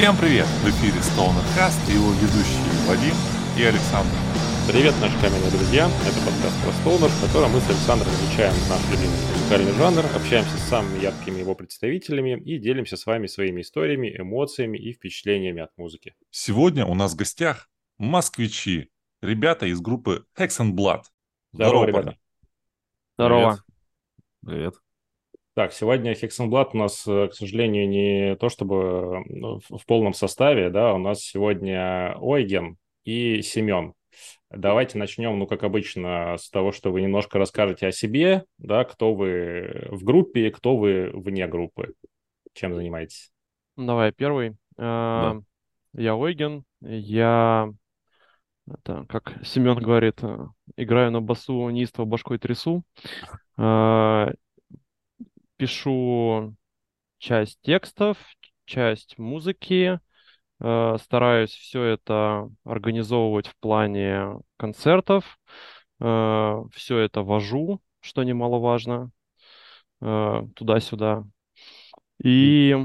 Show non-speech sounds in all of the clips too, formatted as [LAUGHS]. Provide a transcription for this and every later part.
Всем привет! В эфире Stoner Cast и его ведущие Вадим и Александр. Привет, наши каменные друзья! Это подкаст про Stoner, в котором мы с Александром изучаем наш любимый музыкальный жанр, общаемся с самыми яркими его представителями и делимся с вами своими историями, эмоциями и впечатлениями от музыки. Сегодня у нас в гостях москвичи, ребята из группы Hex and Blood. Здорово, ребята! парни. Здорово. Привет. Так, сегодня Hexenblad у нас, э, к сожалению, не то чтобы в полном составе, да, у нас сегодня Ойген и Семен. Давайте начнем, ну, как обычно, с того, что вы немножко расскажете о себе, да, кто вы в группе, кто вы вне группы, чем занимаетесь. Давай первый. А, Я Ойген. Я, это, как Семен говорит, э, играю на басу, неистово башкой трясу. Пишу часть текстов, часть музыки. э, Стараюсь все это организовывать в плане концертов. Все это вожу, что немаловажно, э, туда-сюда. И,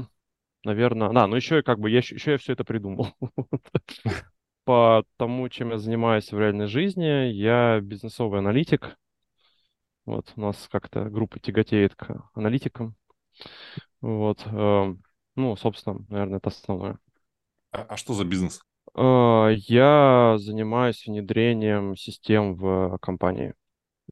наверное, да, ну еще и как бы я еще, я все это придумал. [LAUGHS] По тому, чем я занимаюсь в реальной жизни, я бизнесовый аналитик. Вот у нас как-то группа тяготеет к аналитикам. Вот, э, ну, собственно, наверное, это основное. А, а что за бизнес? Э, Я занимаюсь внедрением систем в компании.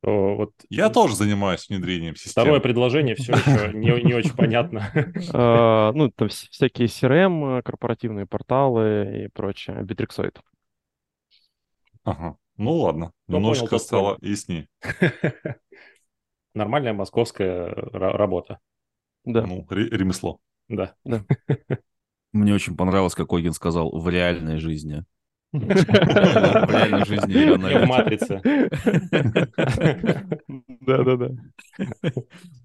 О, вот Я тоже занимаюсь внедрением систем. второе предложение все еще не, не очень [LAUGHS] понятно. Э, Ну, там вс- всякие CRM, э, корпоративные порталы и прочее. Битриксоид. Ага. Ну ладно, Кто немножечко понял, стало яснее. [LAUGHS] Нормальная московская ра- работа, Да. Ну, ре- ремесло. да. [LAUGHS] Мне очень понравилось, как Огин сказал, в реальной жизни. [LAUGHS] В реальной жизни я в матрице. Да-да-да.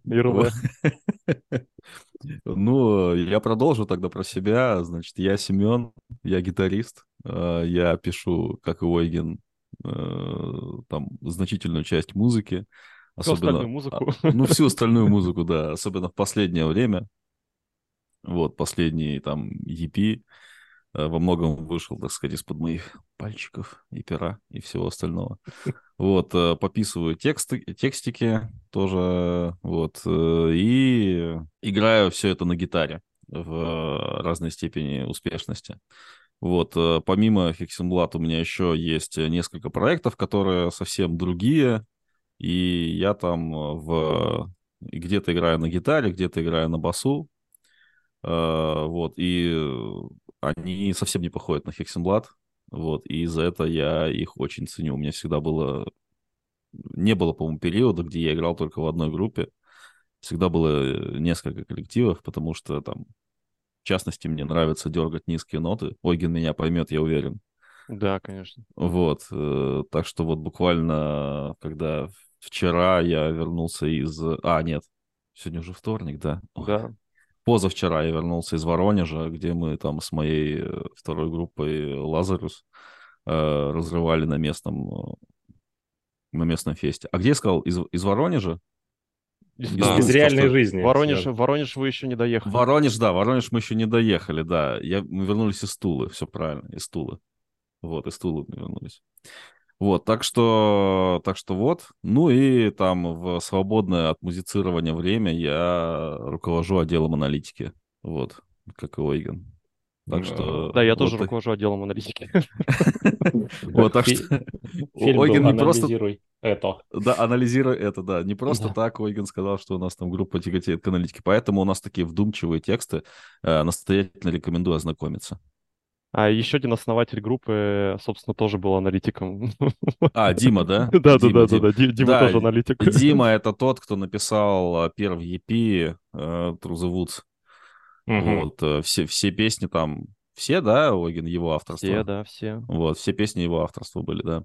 Ерунда. Ну, я продолжу тогда про себя. Значит, я Семен, я гитарист. Э, Я пишу, как и Ойген, там значительную часть музыки. Всю остальную музыку. а, Ну, всю остальную [LAUGHS] музыку, да. Особенно в последнее время. Вот, последний там EP э, во многом вышел, так сказать, из-под моих пальчиков и пера и всего остального. [LAUGHS] Вот, э, пописываю тексты, текстики тоже, вот, э, и играю все это на гитаре в э, разной степени успешности. Вот, э, помимо Hexenblad у меня еще есть несколько проектов, которые совсем другие, и я там э, в и где-то играю на гитаре, где-то играю на басу, Э, вот, и э, они совсем не походят на Hexenblad, вот, и за это я их очень ценю. У меня всегда было... Не было, по-моему, периода, где я играл только в одной группе. Всегда было э, несколько коллективов, потому что там, в частности, мне нравится дергать низкие ноты. Ойген меня поймет, я уверен. Да, конечно. Вот, э, так что вот буквально, когда вчера я вернулся из... А, нет, сегодня уже вторник, да? Да. Позавчера я вернулся из Воронежа, где мы там с моей э, второй группой Лазарус э, разрывали на местном, на местном фесте. А где я сказал? Из, из Воронежа? Из- Да. Из реальной что жизни. Воронеж, Серёж. Воронеж вы еще не доехали. Воронеж, да, Воронеж мы еще не доехали, да. Я, мы вернулись из Тулы, все правильно, из Тулы. Вот, из Тулы мы вернулись. Вот, так что, так что вот. Ну и там в свободное от музицирования время я руковожу отделом аналитики. Вот, как и Ойген. Так что... Да, я вот тоже так- руковожу отделом аналитики. [LAUGHS] Вот, так что... Ойген не просто... «Анализируй это». Да, анализируй это, да. Не просто Да. так Ойген сказал, что у нас там группа тяготеет к аналитике. Поэтому у нас такие вдумчивые тексты. Э, Настоятельно рекомендую ознакомиться. А еще один основатель группы, собственно, тоже был аналитиком. А, Дима, да? [LAUGHS] Да, да, Дима, да, да, Дима. да. Ди- Дима Да, тоже аналитик. Дима — [LAUGHS] это тот, кто написал э, первый EP э, Through the Woods. Мгм. Вот, э, все, все песни там... Все, да, Ойген, его авторство? Все, да, все. Вот, все песни его авторства были, да.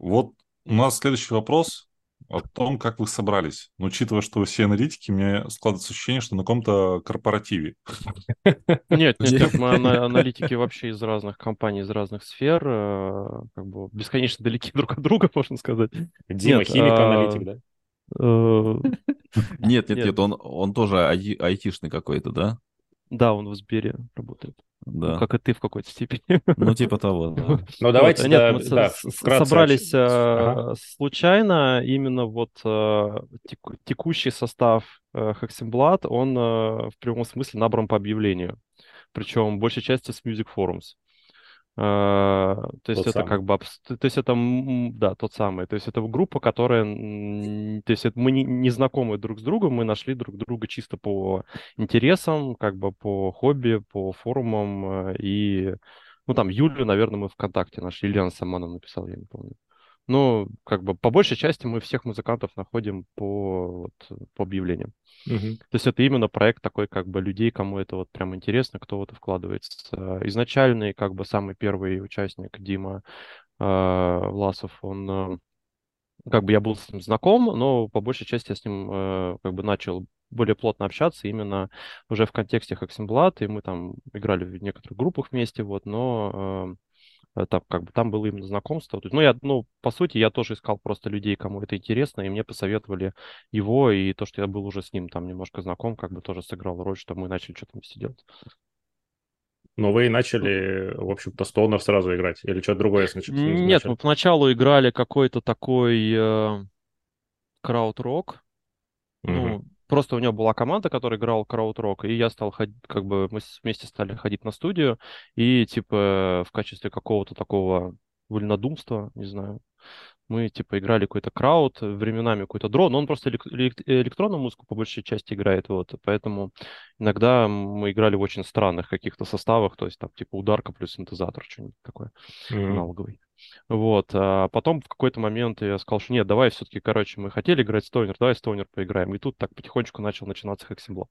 Вот у нас следующий вопрос о том, как вы собрались. Но учитывая, что вы все аналитики, мне складывается ощущение, что на каком-то корпоративе. [LAUGHS] Нет, нет, нет, мы ана- [LAUGHS] аналитики вообще из разных компаний, из разных сфер, э, как бы бесконечно далеки [LAUGHS] друг от друга, можно сказать. Дима, Нет, химик, а, аналитик, да? Э, [LAUGHS] Нет, нет, Нет. нет, он, он тоже ай- айтишный какой-то, да? Да, он в Сбере работает. Да. Ну, как и ты в какой-то степени. Ну, типа того, да. Ну, давайте, Вот, нет, да, мы с- да, вкратце. собрались Ага. случайно. Именно вот теку- текущий состав Hexenblatt, он э, в прямом смысле набран по объявлению. Причем большей части с Music Forums. Э, То есть Тот это самый. как бы, то есть это, да, тот самый. То есть это группа, которая, то есть это мы не, не знакомы друг с другом, мы нашли друг друга чисто по интересам, как бы по хобби, по форумам э, и, ну там Юлю, наверное, мы ВКонтакте нашли, Ильяна сама нам написала, я не помню. Ну, как бы по большей части мы всех музыкантов находим по, вот, по объявлениям. Мгм. То есть это именно проект такой, как бы людей, кому это вот прям интересно, кто в это вкладывается. Изначальный, как бы самый первый участник Дима э, Власов, он э, как бы я был с ним знаком, но по большей части я с ним э, как бы начал более плотно общаться именно уже в контексте Hexenblatt, и мы там играли в некоторых группах вместе, вот, но э, там как бы там было именно знакомство. То есть, ну, я, ну, по сути, я тоже искал просто людей, кому это интересно, и мне посоветовали его, и то, что я был уже с ним там немножко знаком, как бы тоже сыграл роль, что мы начали что-то вместе делать. Но вы начали, в общем-то, Stoner сразу играть? Или что-то другое снач- Нет, мы начали? поначалу играли какой-то такой э, крауд-рок. Ну, просто у него была команда, которая играла крауд-рок, и я стал ходить, как бы мы вместе стали ходить на студию, и типа в качестве какого-то такого вольнодумства, не знаю, мы типа играли какой-то крауд, временами какой-то дрон, но он просто элек- элек- электронную музыку по большей части играет, вот, поэтому иногда мы играли в очень странных каких-то составах, то есть там типа ударка плюс синтезатор, что-нибудь такое Мгм. аналоговый. Вот, а потом в какой-то момент я сказал, что нет, давай все-таки, короче, мы хотели играть Стоунер, давай Стоунер поиграем. И тут так потихонечку начал начинаться Hexenblatt.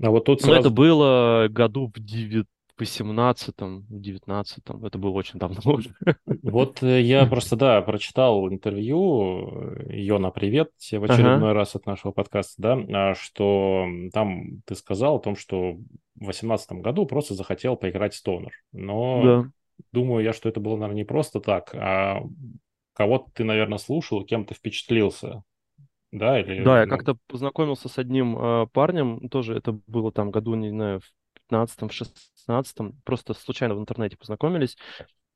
А вот тут Но это сразу... было году в 9 18-м, в 19-м, это было очень давно уже. Вот э, я просто, да, прочитал интервью э, Йона, привет, в Ага. очередной раз от нашего подкаста, да, а, что там ты сказал о том, что в восемнадцатом году просто захотел поиграть Stoner. Но Да. Думаю я, что это было, наверное, не просто так, а кого-то ты, наверное, слушал, кем ты впечатлился, да, или... Да, я ну, как-то познакомился с одним э, парнем, тоже это было там году, не знаю, в 15-м, в 16-м, просто случайно в интернете познакомились,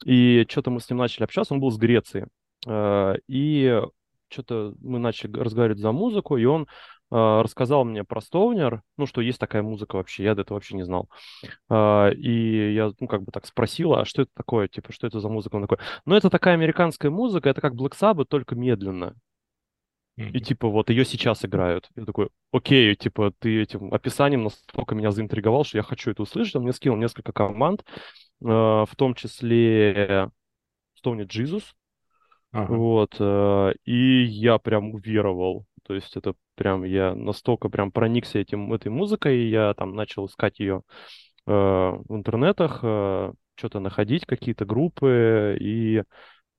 и что-то мы с ним начали общаться, он был с Греции, Э, и что-то мы начали разговаривать за музыку, и он рассказал мне про Стоунер, ну, что есть такая музыка вообще, я до этого вообще не знал. А, И я, ну, как бы так спросила, а что это такое, типа, что это за музыка? Он такой, ну, это такая американская музыка, это как Black Sabbath, только медленно. И типа вот ее сейчас играют. Я такой, окей, типа ты этим описанием настолько меня заинтриговал, что я хочу это услышать. Он мне скинул несколько команд, э, в том числе Stony Jesus. Ага. Вот. И я прям уверовал. То есть это прям я настолько прям проникся этим, этой музыкой, я там начал искать ее э, в интернетах, что-то находить, какие-то группы, и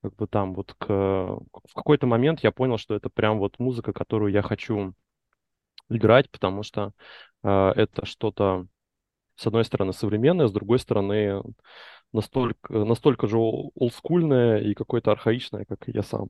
как бы там вот к, в какой-то момент я понял, что это прям вот музыка, которую я хочу играть, потому что э, это что-то, с одной стороны, современное, с другой стороны, настолько, настолько же ол- олдскульное и какое-то архаичное, как я сам.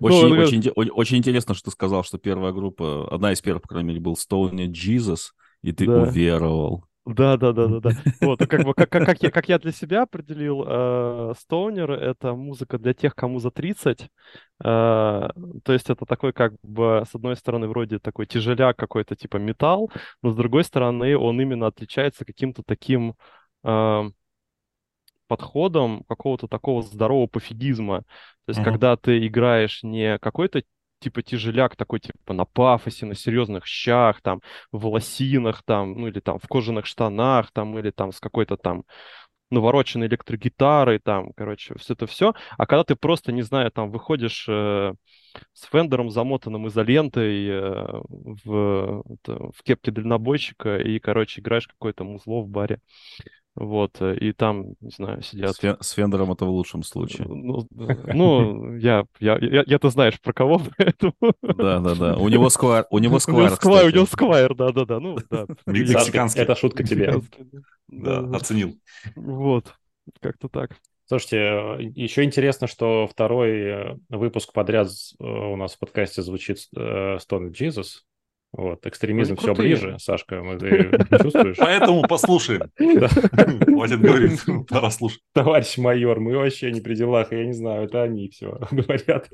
Очень, интересно, что ты сказал, что первая группа, одна из первых, по крайней мере, был Stone Jesus, и ты уверовал. Да, да, да, да, да. Вот, как бы как, как, как я, как я для себя определил, э, Стоунер это музыка для тех, кому за 30. Э, то есть это такой, как бы, с одной стороны, вроде такой тяжеляк какой-то, типа металл, но с другой стороны, он именно отличается каким-то таким э, подходом какого-то такого здорового пофигизма. То есть, Мгм. когда ты играешь не какой-то типа тяжеляк такой, типа на пафосе, на серьезных щах, там, в лосинах, там, ну или там в кожаных штанах, там, или там с какой-то там навороченной электрогитарой, там, короче, все это все. А когда ты просто, не знаю, там, выходишь э, с фендером, замотанным изолентой э, в, это, в кепке дальнобойщика и, короче, играешь какое-то музло в баре. Вот, э, и там, не знаю, сидят... С, Фе- с Фендером это в лучшем случае. Ну, ну, я, я, я, я-то знаешь про кого, [LAUGHS] поэтому... Да, да, да. У него сквайр, у него У него сквайр, у него сквайр, да-да-да, ну, да. [LAUGHS] Мексиканский. Это шутка тебе. Да, да-да-да. оценил. Вот, как-то так. Слушайте, э, еще интересно, что второй э, выпуск подряд у нас в подкасте звучит Stone Jesus. Вот, экстремизм Они все ближе, Сашка, мы- ты чувствуешь? Поэтому послушаем. [LAUGHS] Хватит говорить, пора слушать. Товарищ майор, мы вообще не при делах, я не знаю, это они все [LAUGHS] говорят.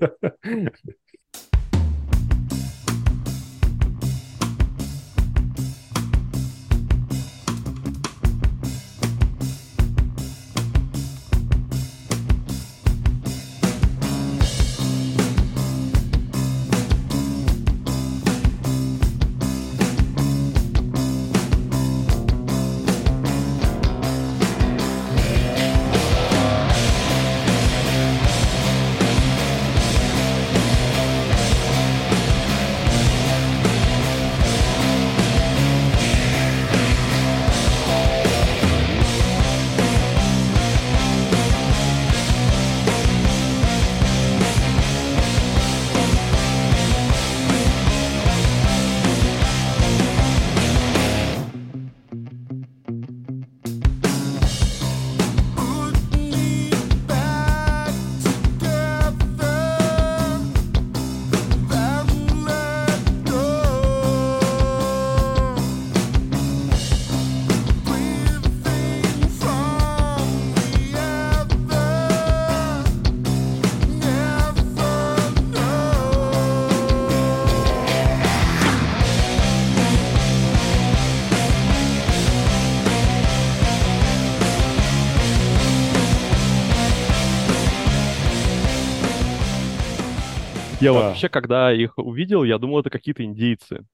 Я Да. вообще, когда их увидел, я думал, это какие-то индейцы.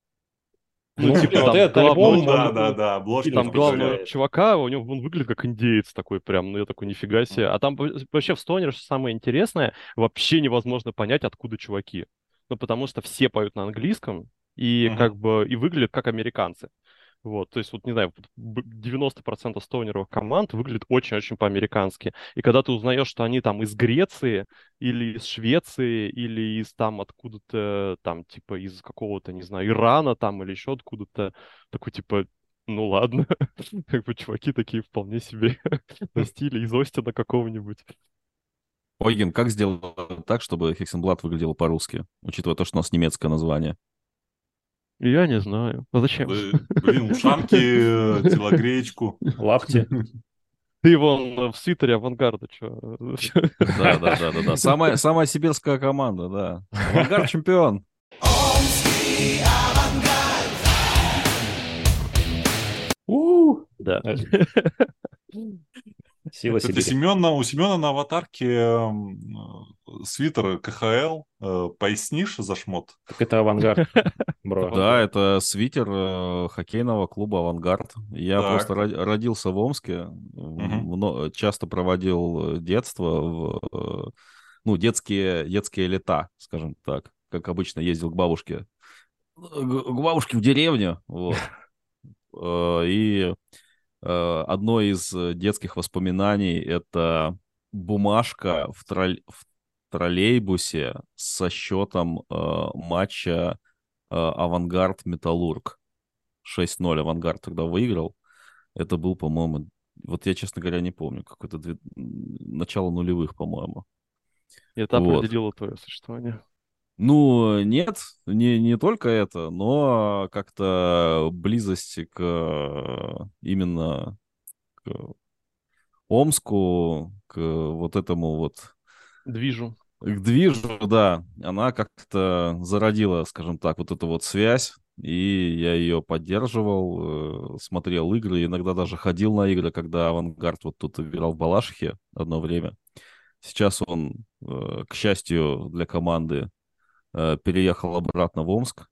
Ну, типа, блин, вот там главного- альбом, Ну да, да, да, обложки. И там главного чувака, у него он выглядит как индеец такой прям, ну я такой, нифига себе. А там вообще в Стонере, что самое интересное, вообще невозможно понять, откуда чуваки. Ну потому что все поют на английском и как бы и выглядят как американцы. Вот, то есть, вот, не знаю, вот б- 90% стоунеровых команд выглядит очень-очень по-американски. И когда ты узнаешь, что они там из Греции, или из Швеции, или из там откуда-то, там, типа, из какого-то, не знаю, Ирана там, или еще откуда-то, такой, типа, ну ладно, [LAUGHS] как бы чуваки такие вполне себе [LAUGHS] на стиле из Остина какого-нибудь. Ойген, как сделать так, чтобы Хексенблат выглядел по-русски, учитывая то, что у нас немецкое название? Я не знаю. А зачем? Да, Блин, ушанки, э, телогреечку. [LAUGHS] Лапти. Ты вон в свитере авангарда, что? Да, да, да, да, да. Самая, самая сибирская команда, да. Авангард [LAUGHS] чемпион. У, Да. Сила Сибири. Семена, у Семена на аватарке эм, э, свитер КХЛ. Э, Пояснишь за шмот? Так это авангард, бро. [LAUGHS] Да, это свитер э, хоккейного клуба «Авангард». Я просто ро- родился в Омске, часто проводил детство в, ну, детские, детские лета, скажем так. Как обычно, ездил к бабушке, к бабушке в деревню, вот. [LAUGHS] И одно из э, детских воспоминаний — это бумажка в, тролль- в троллейбусе со счетом э, матча э, Авангард Металлург. 6-0 Авангард тогда выиграл. Это был, по-моему, вот я, честно говоря, не помню, какое-то две- начало нулевых, по-моему. И это Вот. определило твое существование. Ну, нет, не, не только это, но как-то близость к именно к Омску, к вот этому вот Движу. к движу, да, она как-то зародила, скажем так, вот эту вот связь, и я ее поддерживал, э, смотрел игры, иногда даже ходил на игры, когда Авангард вот тут играл в Балашихе одно время. Сейчас он, э, к счастью для команды, переехал обратно в Омск.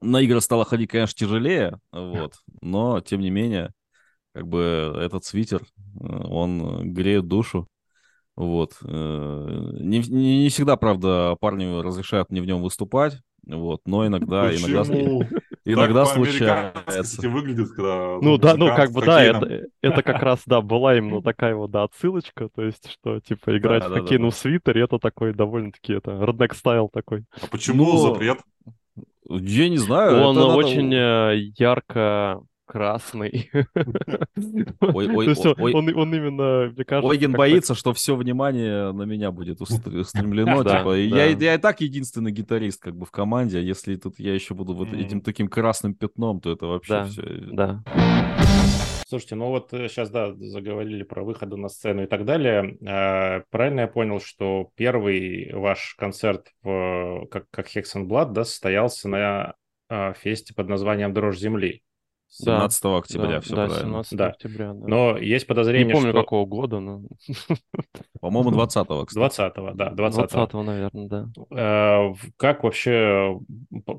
На игры стало ходить, конечно, тяжелее, вот, но, тем не менее, как бы этот свитер, э, он греет душу. Вот. э, Не, не, не всегда, правда, парни разрешают мне в нем выступать. Вот, но иногда, Почему? иногда Так по-американски, случается. кстати, выглядит, когда... Ну да, ну как бы да, это, [LAUGHS] это как раз, да, была именно [LAUGHS] такая вот, да, отсылочка, то есть, что, типа, играть Да, в да, да, хоккейном да. свитере, это такой довольно-таки, это, redneck стайл такой. А почему Ну, запрет? Я не знаю. Он это надо- очень э, ярко красный. Ой, [LAUGHS] ой, То есть ой, он, именно, мне кажется, Ойген боится, что все внимание на меня будет устр- устремлено. Да, типа, да. я, я и так единственный гитарист как бы в команде, а если тут я еще буду вот этим таким красным пятном, то это вообще Да, все. Да. Слушайте, ну вот сейчас, да, заговорили про выходы на сцену и так далее. Э, Правильно я понял, что первый ваш концерт в, как, как Hex and Blood, да, состоялся на э, фесте под названием «Дрожь земли». 17 октября, да, все да, правильно. 17 Да. октября, да. Но есть подозрение, Не помню, что... какого года, но [LAUGHS] По-моему, 20 кстати. 20-го, да, 20 20 наверное, да. Э, Как вообще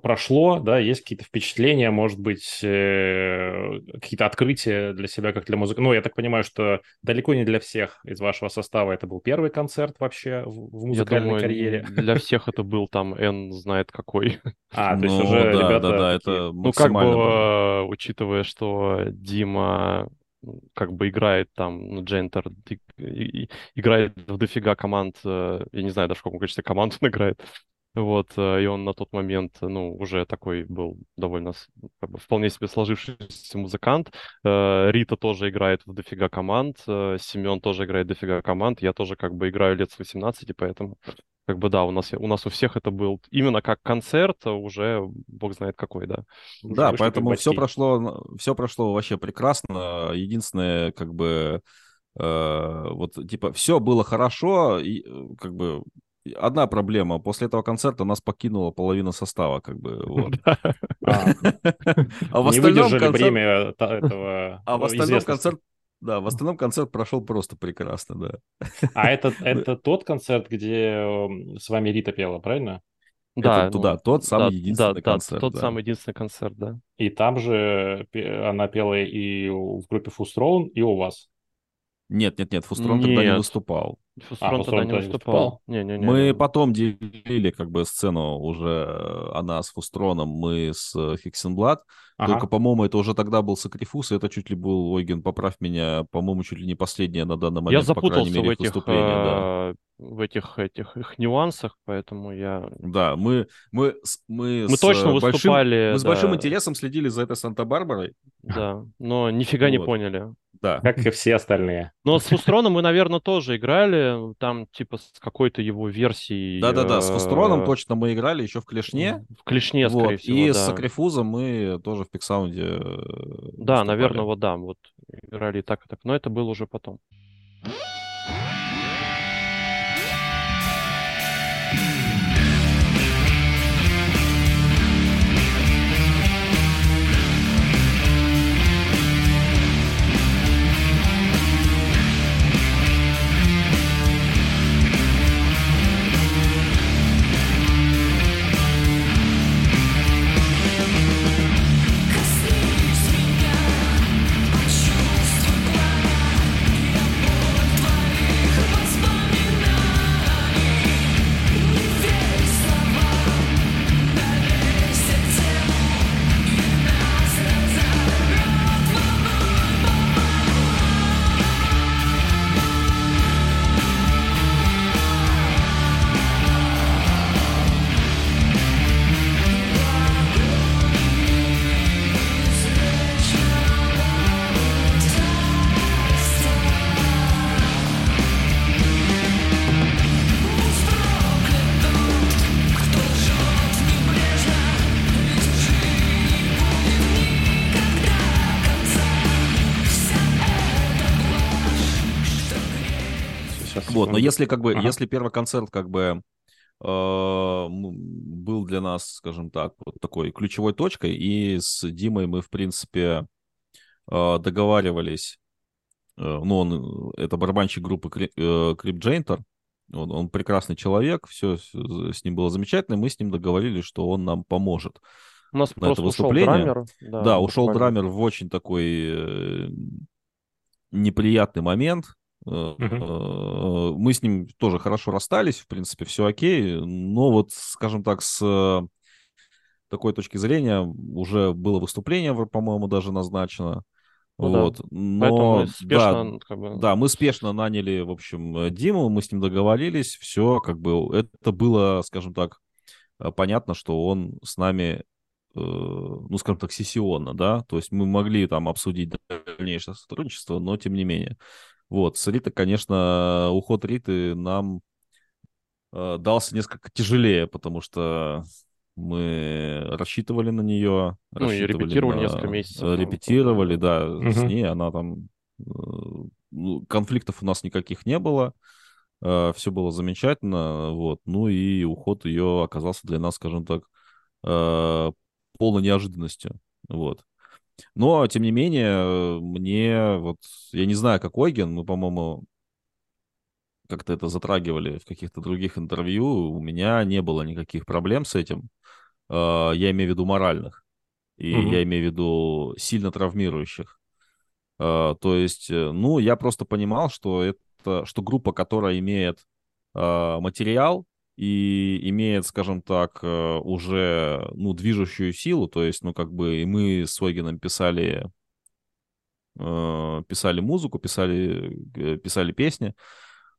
прошло, да, есть какие-то впечатления, может быть, э, какие-то открытия для себя, как для музыки? Ну, я так понимаю, что далеко не для всех из вашего состава это был первый концерт вообще в музыкальной думаю, карьере. для всех это был там N знает какой. А, то есть Ну, уже да, ребята да, да, такие- это Ну, как бы, э, учитывая, что Дима как бы играет там, ну, Джентер и- и- играет в дофига команд, э, я не знаю даже в каком количестве команд он [LAUGHS] играет, вот, э, и он на тот момент, ну, уже такой был довольно, как бы, вполне себе сложившийся музыкант. Э, Рита тоже играет в дофига команд, Семен тоже играет в дофига команд, я тоже как бы играю лет с 18, поэтому как бы да, у нас, у нас у всех это был именно как концерт, а уже бог знает какой, да. уже Да, поэтому все прошло, все прошло вообще прекрасно. Единственное, как бы, э, вот, типа, все было хорошо, и, э, как бы, одна проблема. После этого концерта нас покинула половина состава, как бы, [LAUGHS] вот. А, [LAUGHS] А в остальном концерт- этого [LAUGHS] А в э, остальном концерт, да, в остальном концерт прошел просто прекрасно, да. А это, [LAUGHS] это тот концерт, где с вами Рита пела, правильно? Да, туда, ну, тот самый да, единственный да, да, концерт, тот да. самый единственный концерт, да. И там же она пела и в группе Фустроун, и у вас. Нет, нет, нет, Фустрон тогда не Нет. выступал. Фустрон Фустрон тогда не тогда не выступал. выступал? Не-не-не. Мы потом делили как бы сцену уже, э, она с Фустроном, мы с э, Хиксенблад. Ага. Только, по-моему, это уже тогда был Сакрифус, и это чуть ли был, Ойген, поправь меня, по-моему, чуть ли не последнее на данный Я момент, по крайней запутался в мере, их этих, выступление, да. э, в этих, этих их нюансах, поэтому я... Да, мы, мы, мы, Мы с, точно большим, выступали, мы с большим да, интересом следили за этой Санта-Барбарой. да, но нифига не Вот. поняли. Да. Как и все остальные. Но с Фустроном мы, наверное, тоже играли, там типа с какой-то его версией... Да-да-да, с Фустроном э, точно мы играли еще в Клешне. В Клешне, Вот, скорее всего, и да. с Сакрифузом мы тоже в Пиксаунде Да, выступали. наверное, вот да, вот играли и так, и так. Но это было уже потом. Вот, но если как бы, Ага. если первый концерт как бы э, ну, был для нас, скажем так, вот такой ключевой точкой, и с Димой мы, в принципе, э, договаривались, э, ну, он, это барабанщик группы э, Крип Джейнтер, он, он прекрасный человек, все с ним было замечательно, мы с ним договорились, что он нам поможет. У нас на это просто ушел выступление. драмер. Да, ушел буквально. драмер в очень такой э, неприятный момент. Э, Мы с ним тоже хорошо расстались, в принципе, все окей. Но вот, скажем так, с э, такой точки зрения уже было выступление, по-моему, даже назначено. Ну да. вот. Поэтому Но, мы да, спешно, как бы, да, мы спешно наняли, в общем, Диму, мы с ним договорились, все, как бы, это было, скажем так, понятно, что он с нами ну, скажем так, сессионно, да, то есть мы могли там обсудить дальнейшее сотрудничество, но тем не менее. Вот, с Ритой, конечно, уход Риты нам э, дался несколько тяжелее, потому что мы рассчитывали на нее. Ну и репетировали на... несколько месяцев. Репетировали, да, угу. с ней она там... Ну, конфликтов у нас никаких не было, э, все было замечательно, вот. Ну и уход ее оказался для нас, скажем так, э, полной неожиданностью, вот. Но, тем не менее, мне вот, я не знаю, как Ойген, мы, по-моему, как-то это затрагивали в каких-то других интервью, у меня не было никаких проблем с этим. А, я имею в виду моральных. И mm-hmm. я имею в виду сильно травмирующих. А, то есть, э, ну, я просто понимал, что это, что группа, которая имеет а, материал и имеет, скажем так, э, уже, ну, движущую силу, то есть, ну, как бы мы с Ойгеном писали э, писали музыку, писали, писали песни,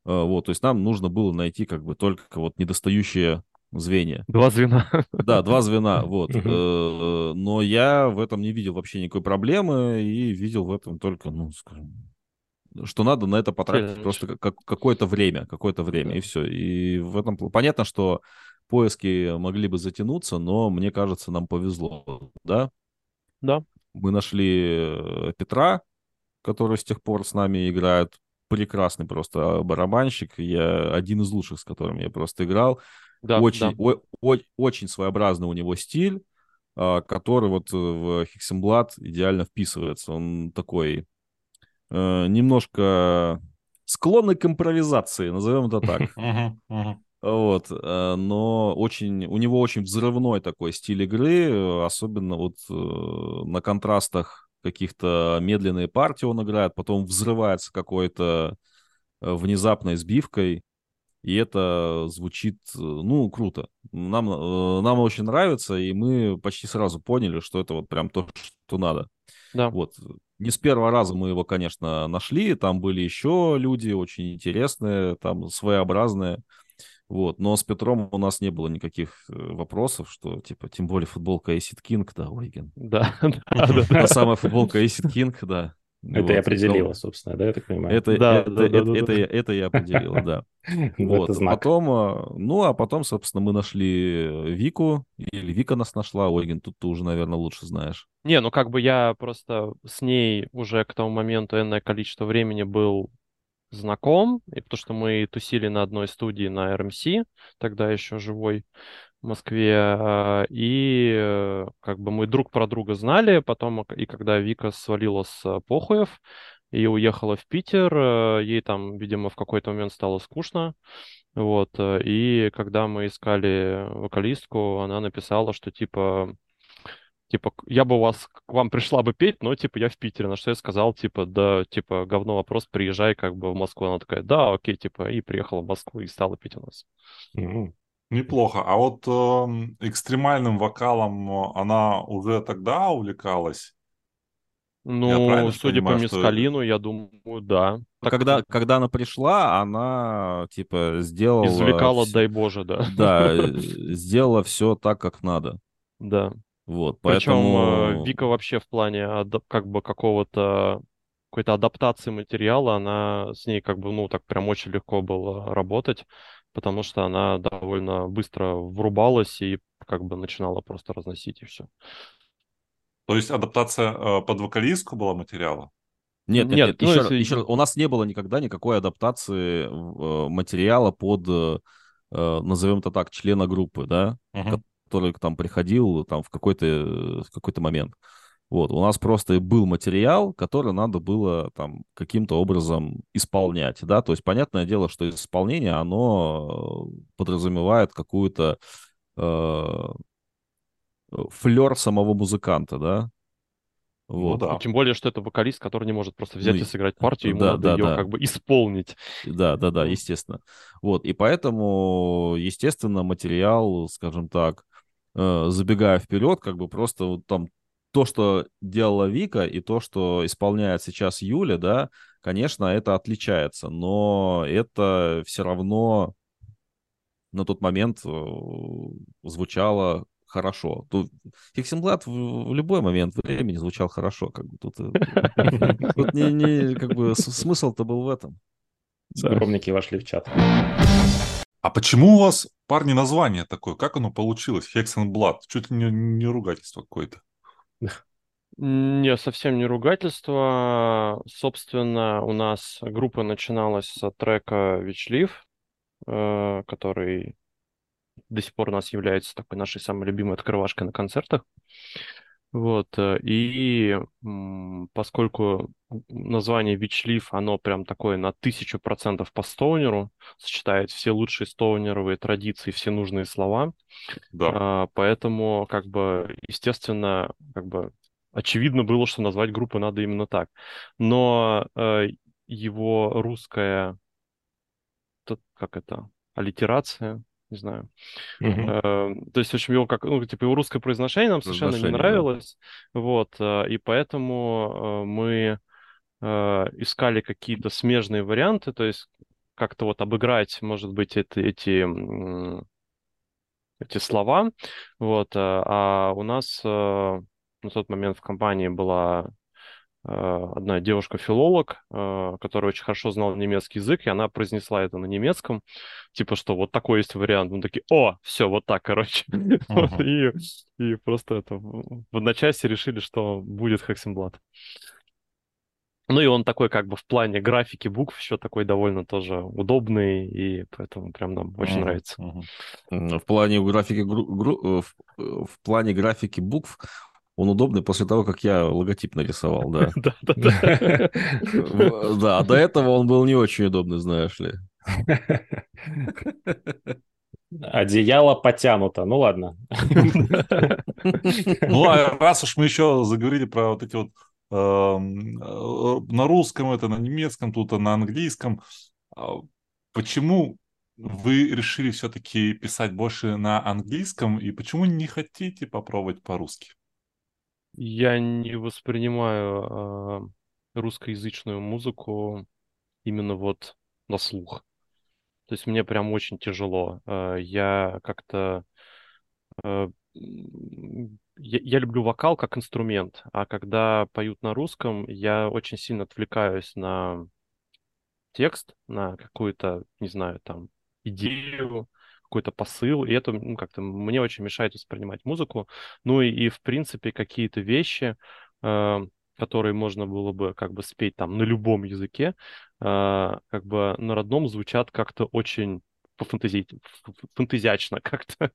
вот, то есть нам нужно было найти как бы только вот недостающие звенья. Два звена. Да, два звена, вот. Э, но я в этом не видел вообще никакой проблемы и видел в этом только, ну, скажем, что надо на это потратить просто как, какое-то время, какое-то время, и все. И в этом понятно, что поиски могли бы затянуться, но мне кажется, нам повезло, да? Да. Мы нашли э, Петра, который с тех пор с нами играет. Прекрасный просто барабанщик. Я один из лучших, с которым я просто играл. Да, очень, да. О, о, очень своеобразный у него стиль, а, который вот в Хиксенблад идеально вписывается. Он такой э, немножко склонный к импровизации, назовем это так. [LAUGHS] Вот, э, но очень, у него очень взрывной такой стиль игры, особенно вот э, на контрастах каких-то медленные партии он играет, потом взрывается какой-то внезапной сбивкой. И это звучит, э, ну, круто. Нам, э, нам очень нравится, и мы почти сразу поняли, что это вот прям то, что надо. Да. Вот. Не с первого раза мы его, конечно, нашли. Там были еще люди очень интересные, там своеобразные. Вот. Но с Петром у нас не было никаких э, вопросов, что, типа, тем более футболка Acid King, да, Ойген. Да, [LAUGHS] да, [LAUGHS] да. Та самая футболка Acid King, да. Это вот, и определило, собственно, да, я так понимаю? Это, да, это, да, это, да, это, да. это я определил, да. [LAUGHS] Вот. Потом, а, ну, а потом, собственно, мы нашли Вику, или Вика нас нашла. Ольгин, тут ты уже, наверное, лучше знаешь. Не, ну как бы я просто с ней уже к тому моменту энное количество времени был знаком, и потому что мы тусили на одной студии на RMC, тогда еще живой. Москве, а, и э, как бы мы друг про друга знали, потом, и когда Вика свалила с похуев и уехала в Питер, э, ей там, видимо, в какой-то момент стало скучно, вот, э, и когда мы искали вокалистку, она написала, что типа, типа, я бы у вас, к вам пришла бы петь, но, типа, я в Питере. На что я сказал, типа, да, типа, говно вопрос, приезжай, как бы, в Москву. Она такая, да, окей, типа, и приехала в Москву и стала петь у нас. Mm-hmm. Неплохо. А вот э, экстремальным вокалом э, она уже тогда увлекалась? Ну, судя понимаю, по Мискалину, что... я думаю, да. Так... Когда, когда она пришла, она, типа, сделала... Извлекала, дай боже, да. Да, э, [LAUGHS] сделала все так, как надо. Да. Вот, поэтому... Причем Вика вообще в плане как бы какого-то какой-то адаптации материала, она с ней как бы, ну, так прям очень легко было работать потому что она довольно быстро врубалась и как бы начинала просто разносить и все. То есть адаптация э, под вокалистку была материала? Нет, нет, нет, ну, еще, если... еще у нас не было никогда никакой адаптации э, материала под, э, э назовем это так, члена группы, да, uh-huh. который там приходил там в какой-то э, в какой-то момент. Вот, у нас просто был материал, который надо было там каким-то образом исполнять, да, то есть понятное дело, что исполнение, оно подразумевает какую-то э, флер самого музыканта, да, ну вот. Ну, да. Тем более, что это вокалист, который не может просто взять ну, и сыграть партию, ему да, надо да, ее да. как бы исполнить. Да, да, да, естественно. Вот, и поэтому, естественно, материал, скажем так, э, забегая вперед, как бы просто вот там то, что делала Вика, и то, что исполняет сейчас Юля, да, конечно, это отличается, но это все равно на тот момент э, звучало хорошо. Тут Хексенблат в, в любой момент времени звучал хорошо. Как бы тут, э, [LAUGHS] тут не, не, как бы смысл-то был в этом. Скромники вошли в чат. А почему у вас, парни, название такое? Как оно получилось? Hexenblood? Чуть ли не, не ругательство какое-то. Не, совсем не ругательство. Собственно, у нас группа начиналась с трека Вичлив, э, который до сих пор у нас является такой нашей самой любимой открывашкой на концертах. Вот, э, и поскольку название Вичлив, оно прям такое на тысячу процентов по стоунеру, сочетает все лучшие стоунеровые традиции, все нужные слова, Да. а, поэтому, как бы, естественно, как бы очевидно было, что назвать группу надо именно так. Но э, его русская, как это, аллитерация, не знаю. Э, то есть, в общем, его как, ну, типа, его русское произношение нам совершенно не нравилось. Да. Вот, э, и поэтому э, мы искали какие-то смежные варианты, то есть как-то вот обыграть, может быть, это, эти, эти слова. Вот, а у нас на тот момент в компании была одна девушка-филолог, э, которая очень хорошо знала немецкий язык, и она произнесла это на немецком, типа, что вот такой есть вариант. Мы такие, о, все, вот так, короче. [LAUGHS] И, и просто это в одночасье решили, что будет Хексенблат. Ну и он такой как бы в плане графики букв еще такой довольно тоже удобный, и поэтому прям нам очень uh-huh. нравится. В плане графики, гру- в, в плане графики букв он удобный после того, как я логотип нарисовал, да. [LAUGHS] Да, да, да. Да, а до этого он был не очень удобный, знаешь ли. Одеяло потянуто. Ну ладно. [LAUGHS] Ну, а раз уж мы еще заговорили про вот эти вот эм, э, на русском это, на немецком, тут на английском. А почему вы решили все-таки писать больше на английском и почему не хотите попробовать по-русски? Я не воспринимаю э, русскоязычную музыку именно вот на слух. То есть мне прям очень тяжело. Э, я как-то... Э, я, я люблю вокал как инструмент, а когда поют на русском, я очень сильно отвлекаюсь на текст, на какую-то, не знаю, там, идею, какой-то посыл, и это ну, как-то мне очень мешает воспринимать музыку. Ну и, и в принципе, какие-то вещи, э, которые можно было бы как бы спеть там на любом языке, э, как бы на родном звучат как-то очень пофантази... фантазиачно [LAUGHS] как-то.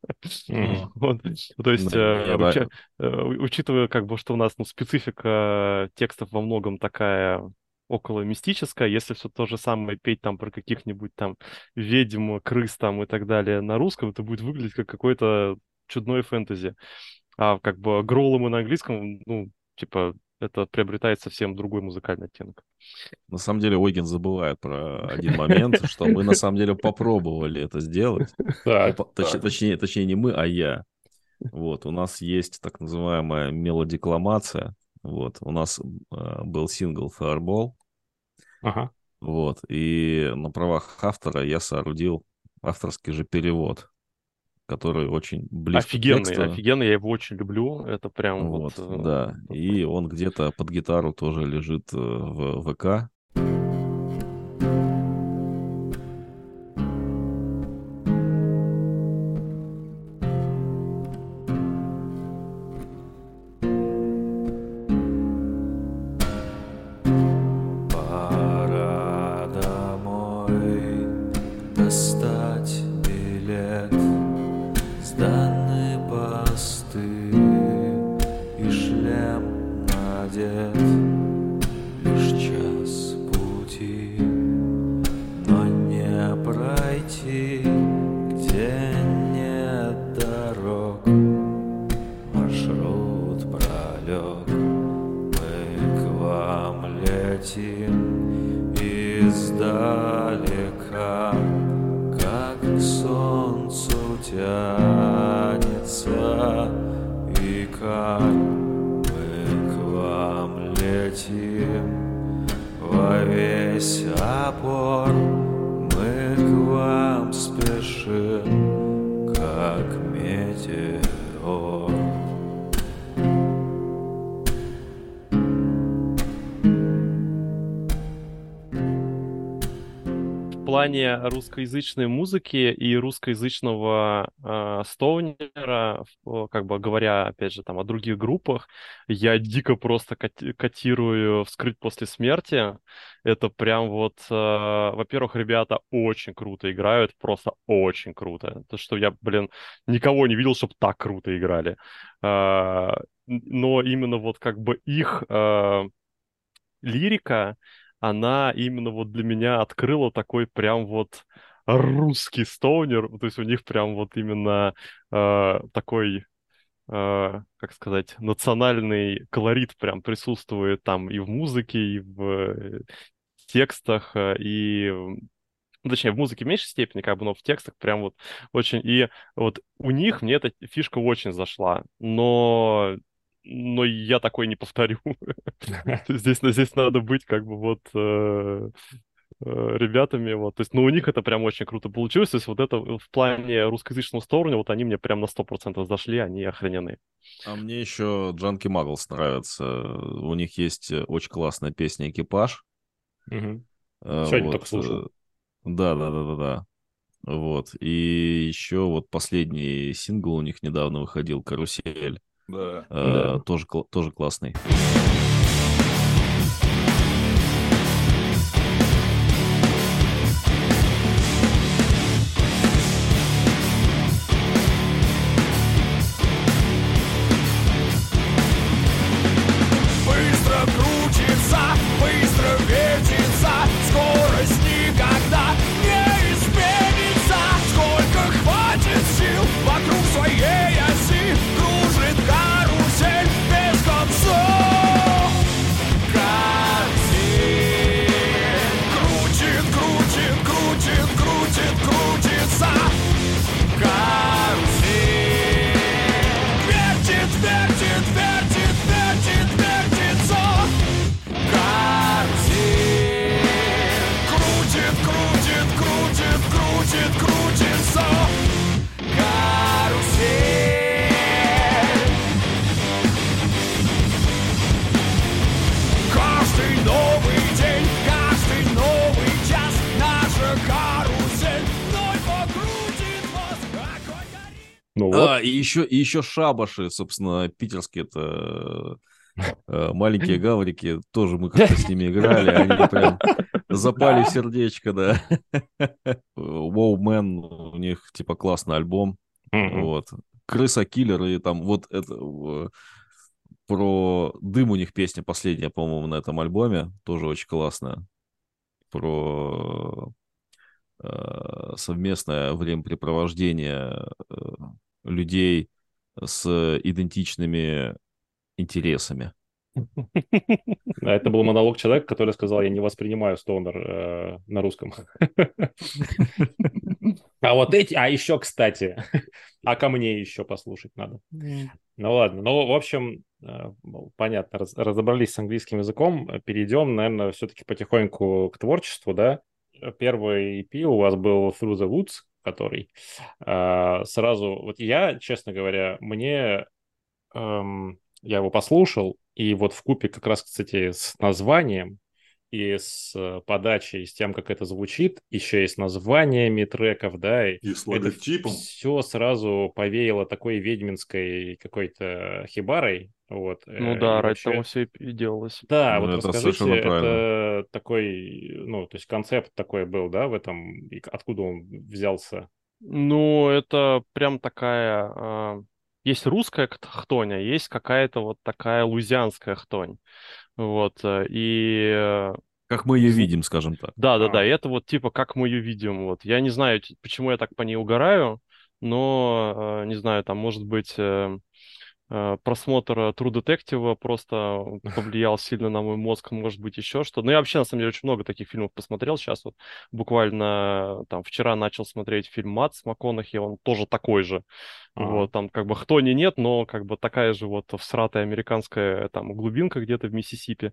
Mm-hmm. вот. То есть, э, уча... э, учитывая, как бы, что у нас ну, специфика текстов во многом такая около мистическое, если все то же самое петь там про каких-нибудь там ведьм, крыс там и так далее на русском, это будет выглядеть как какой-то чудной фэнтези. А как бы гроулом и на английском, ну, типа, это приобретает совсем другой музыкальный оттенок. На самом деле Ойген забывает про один момент, [LAUGHS] что мы на самом деле попробовали это сделать. Точнее, точнее не мы, а я. Вот, у нас есть так называемая мелодикламация, вот, у нас э, был сингл Fireball. Ага. Вот, и на правах автора я соорудил авторский же перевод, который очень близко офигенный, к тексту. Офигенный, я его очень люблю, это прям вот... вот э, да, и он где-то под гитару тоже лежит э, в ВК, плане русскоязычной музыки и русскоязычного э, стоунера, как бы говоря, опять же, там о других группах, я дико просто котирую «Вскрыть после смерти». Это прям вот, э, во-первых, ребята очень круто играют, просто очень круто. То, что я, блин, никого не видел, чтобы так круто играли. Э, но именно вот как бы их э, лирика, она именно вот для меня открыла такой прям вот русский стоунер, то есть у них прям вот именно э, такой, э, как сказать, национальный колорит прям присутствует там и в музыке, и в э, текстах, э, и ну, точнее, в музыке в меньшей степени, как бы, но в текстах прям вот очень... И вот у них мне эта фишка очень зашла, но но я такой не повторю. [LAUGHS] Здесь, здесь надо быть как бы вот э, э, ребятами, вот, то есть, ну, у них это прям очень круто получилось, то есть вот это в плане русскоязычного стороны, вот они мне прям на 100% зашли, они охренены. А мне еще Джанки Маглс нравится, у них есть очень классная песня «Экипаж». Угу. Сегодня вот. только слушал. Да, да, да, да, да. Вот. И еще вот последний сингл у них недавно выходил «Карусель». Да. Э, да. Тоже, тоже классный. Еще, и еще шабаши, собственно, питерские это [LAUGHS] э, маленькие гаврики, тоже мы как-то с ними играли, они прям запали в сердечко, да. [LAUGHS] Wow Man, у них типа классный альбом, вот. Крыса Киллер и там вот это про дым у них песня последняя, по-моему, на этом альбоме, тоже очень классная. Про э, совместное времяпрепровождение э, людей с идентичными интересами. Это был монолог человека, который сказал, я не воспринимаю стонер э, на русском. А вот эти, а еще, кстати, а ко мне еще послушать надо. Ну ладно, ну, в общем, э, понятно, разобрались с английским языком, перейдем, наверное, все-таки потихоньку к творчеству, да? Первый EP у вас был Through the Woods, который э, сразу... Вот я, честно говоря, мне... Эм, я его послушал, и вот в купе как раз, кстати, с названием и с э, подачей, с тем, как это звучит, еще и с названиями треков, да, и, и с логотипом. все сразу повеяло такой ведьминской какой-то хибарой, вот. Ну э, да, ради вообще... того все и делалось. Да, ну, вот это расскажите, это такой, ну, то есть концепт такой был, да, в этом, и откуда он взялся? Ну, это прям такая... Э, есть русская хтонь, а есть какая-то вот такая лузианская хтонь. Вот, э, и... Э, как мы ее видим, скажем так. Да, да, да, и это вот типа как мы ее видим. Вот. Я не знаю, почему я так по ней угораю, но, не знаю, там, может быть, Э, просмотр True Detective просто [LAUGHS] повлиял сильно на мой мозг, может быть, еще что. Но я вообще, на самом деле, очень много таких фильмов посмотрел. Сейчас вот буквально там вчера начал смотреть фильм «Мат» с МакКонахи, он тоже такой же. А-а-а. Вот, там как бы кто не нет, но как бы такая же вот всратая американская там глубинка где-то в Миссисипи.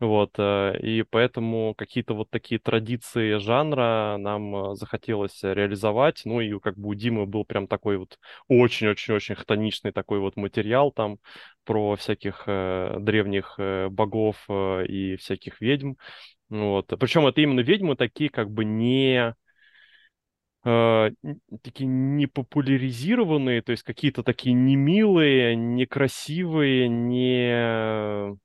Вот, э, и поэтому какие-то вот такие традиции жанра нам э, захотелось реализовать. Ну и как бы у Димы был прям такой вот очень-очень-очень хтоничный такой вот материал там про всяких э, древних э, богов э, и всяких ведьм. Вот. Причем это именно ведьмы такие как бы не э, такие не популяризированные, то есть какие-то такие немилые, некрасивые, не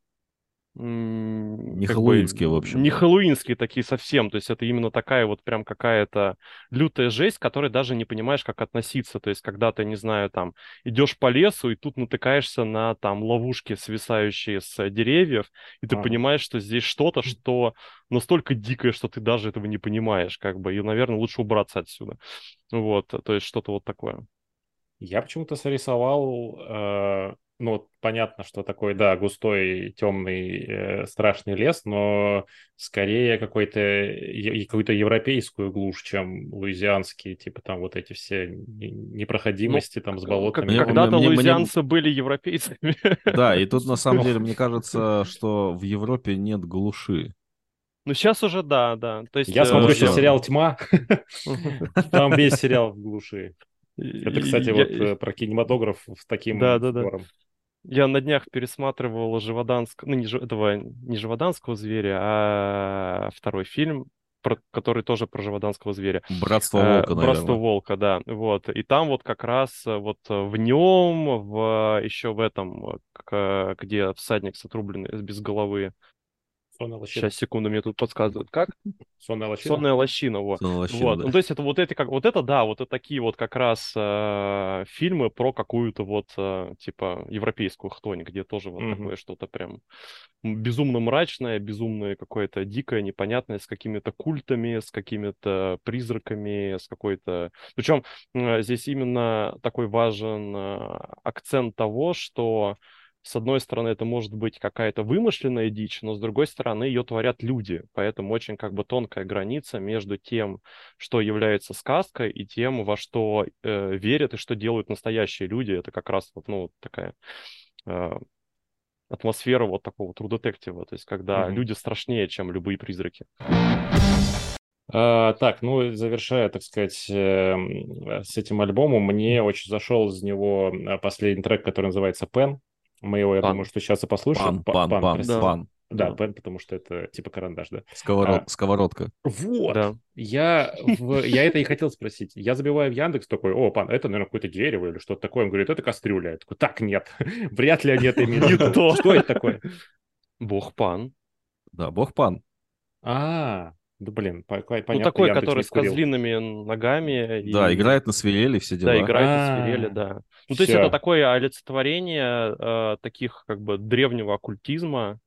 не хэллоуинские, в общем. Не хэллоуинские такие совсем. То есть это именно такая вот прям какая-то лютая жесть, к которой даже не понимаешь, как относиться. То есть когда ты, не знаю, там идешь по лесу, и тут натыкаешься на там ловушки, свисающие с деревьев, и ты а. понимаешь, что здесь что-то, что настолько дикое, что ты даже этого не понимаешь, как бы. И, наверное, лучше убраться отсюда. Вот, то есть что-то вот такое. Я почему-то срисовал э, ну, вот понятно, что такой, да, густой, темный, э, страшный лес, но скорее какой-то, какую-то европейскую глушь, чем луизианские, типа там вот эти все непроходимости ну, там с болотами. Когда-то мне, луизианцы мне... были европейцами. [LAUGHS] Да, и тут на самом деле мне кажется, что в Европе нет глуши. Ну, сейчас уже да, да. То есть, Я э, смотрю сейчас сериал «Тьма». [LAUGHS] Там весь сериал в глуши. Это, кстати, вот э, про кинематограф с таким да, да, да. Я на днях пересматривал Живоданского, ну, не, этого, не Живоданского зверя, а второй фильм, про, который тоже про Живоданского зверя. Братство волка, наверное. Братство волка, да. Вот. И там вот как раз э, вот в нем, в, еще в этом, где всадник с отрубленной, без головы, Сонная лощина. Сейчас, секунду, мне тут подсказывают. Как? Сонная лощина. Сонная лощина, вот. Сонная лощина, вот. Да. Ну, то есть это вот это как вот это, да, вот это такие вот как раз э, фильмы про какую-то вот э, типа европейскую хтонь, где тоже вот mm-hmm. такое что-то прям безумно мрачное, безумное какое-то дикое, непонятное, с какими-то культами, с какими-то призраками, с какой-то... Причем э, здесь именно такой важен э, акцент того, что с одной стороны, это может быть какая-то вымышленная дичь, но с другой стороны, ее творят люди. Поэтому очень как бы тонкая граница между тем, что является сказкой, и тем, во что э, верят и что делают настоящие люди. Это как раз вот, ну, такая э, атмосфера вот такого трудотектива. То есть, когда mm-hmm. люди страшнее, чем любые призраки. А, так, ну, завершая, так сказать, э, с этим альбомом, мне очень зашел из него э, последний трек, который называется «Пен». Мы его, я пан. думаю, что сейчас и послушаем. Пан, пан, пан, да. пан. Да, да, потому что это типа карандаш, да. Сковород, а, сковородка. Вот. Да. Я, в, я это и хотел спросить. Я забиваю в Яндекс такой, о, пан, это, наверное, какое-то дерево или что-то такое. Он говорит, это кастрюля. Я такой, так, нет. [LAUGHS] Вряд ли они это имеют Что это такое? Бог пан. Да, бог пан. А, да блин, понятно. Ну, такой, который с козлиными ногами. Да, и... играет на свирели, все дела. Да, играет на свирели, да. Ну, то есть это такое олицетворение э, таких как бы древнего оккультизма,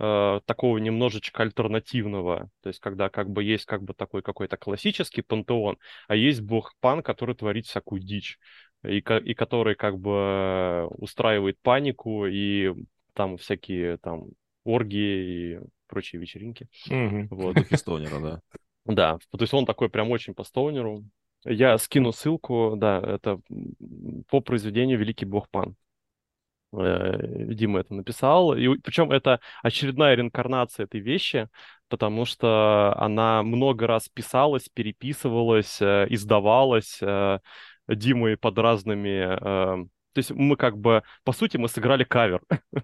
э, такого немножечко альтернативного. То есть когда как бы есть как бы такой какой-то классический пантеон, а есть бог-пан, который творит всякую дичь. И, и который как бы устраивает панику и там всякие там оргии и прочие вечеринки. Угу. Вот. Духи Стоунера, да. Да, то есть он такой прям очень по Стоунеру. Я скину ссылку, да, это по произведению «Великий бог Пан». Э, Дима это написал. И, причем это очередная реинкарнация этой вещи, потому что она много раз писалась, переписывалась, э, издавалась э, Димой под разными то есть мы как бы, по сути, мы сыграли кавер. [LAUGHS]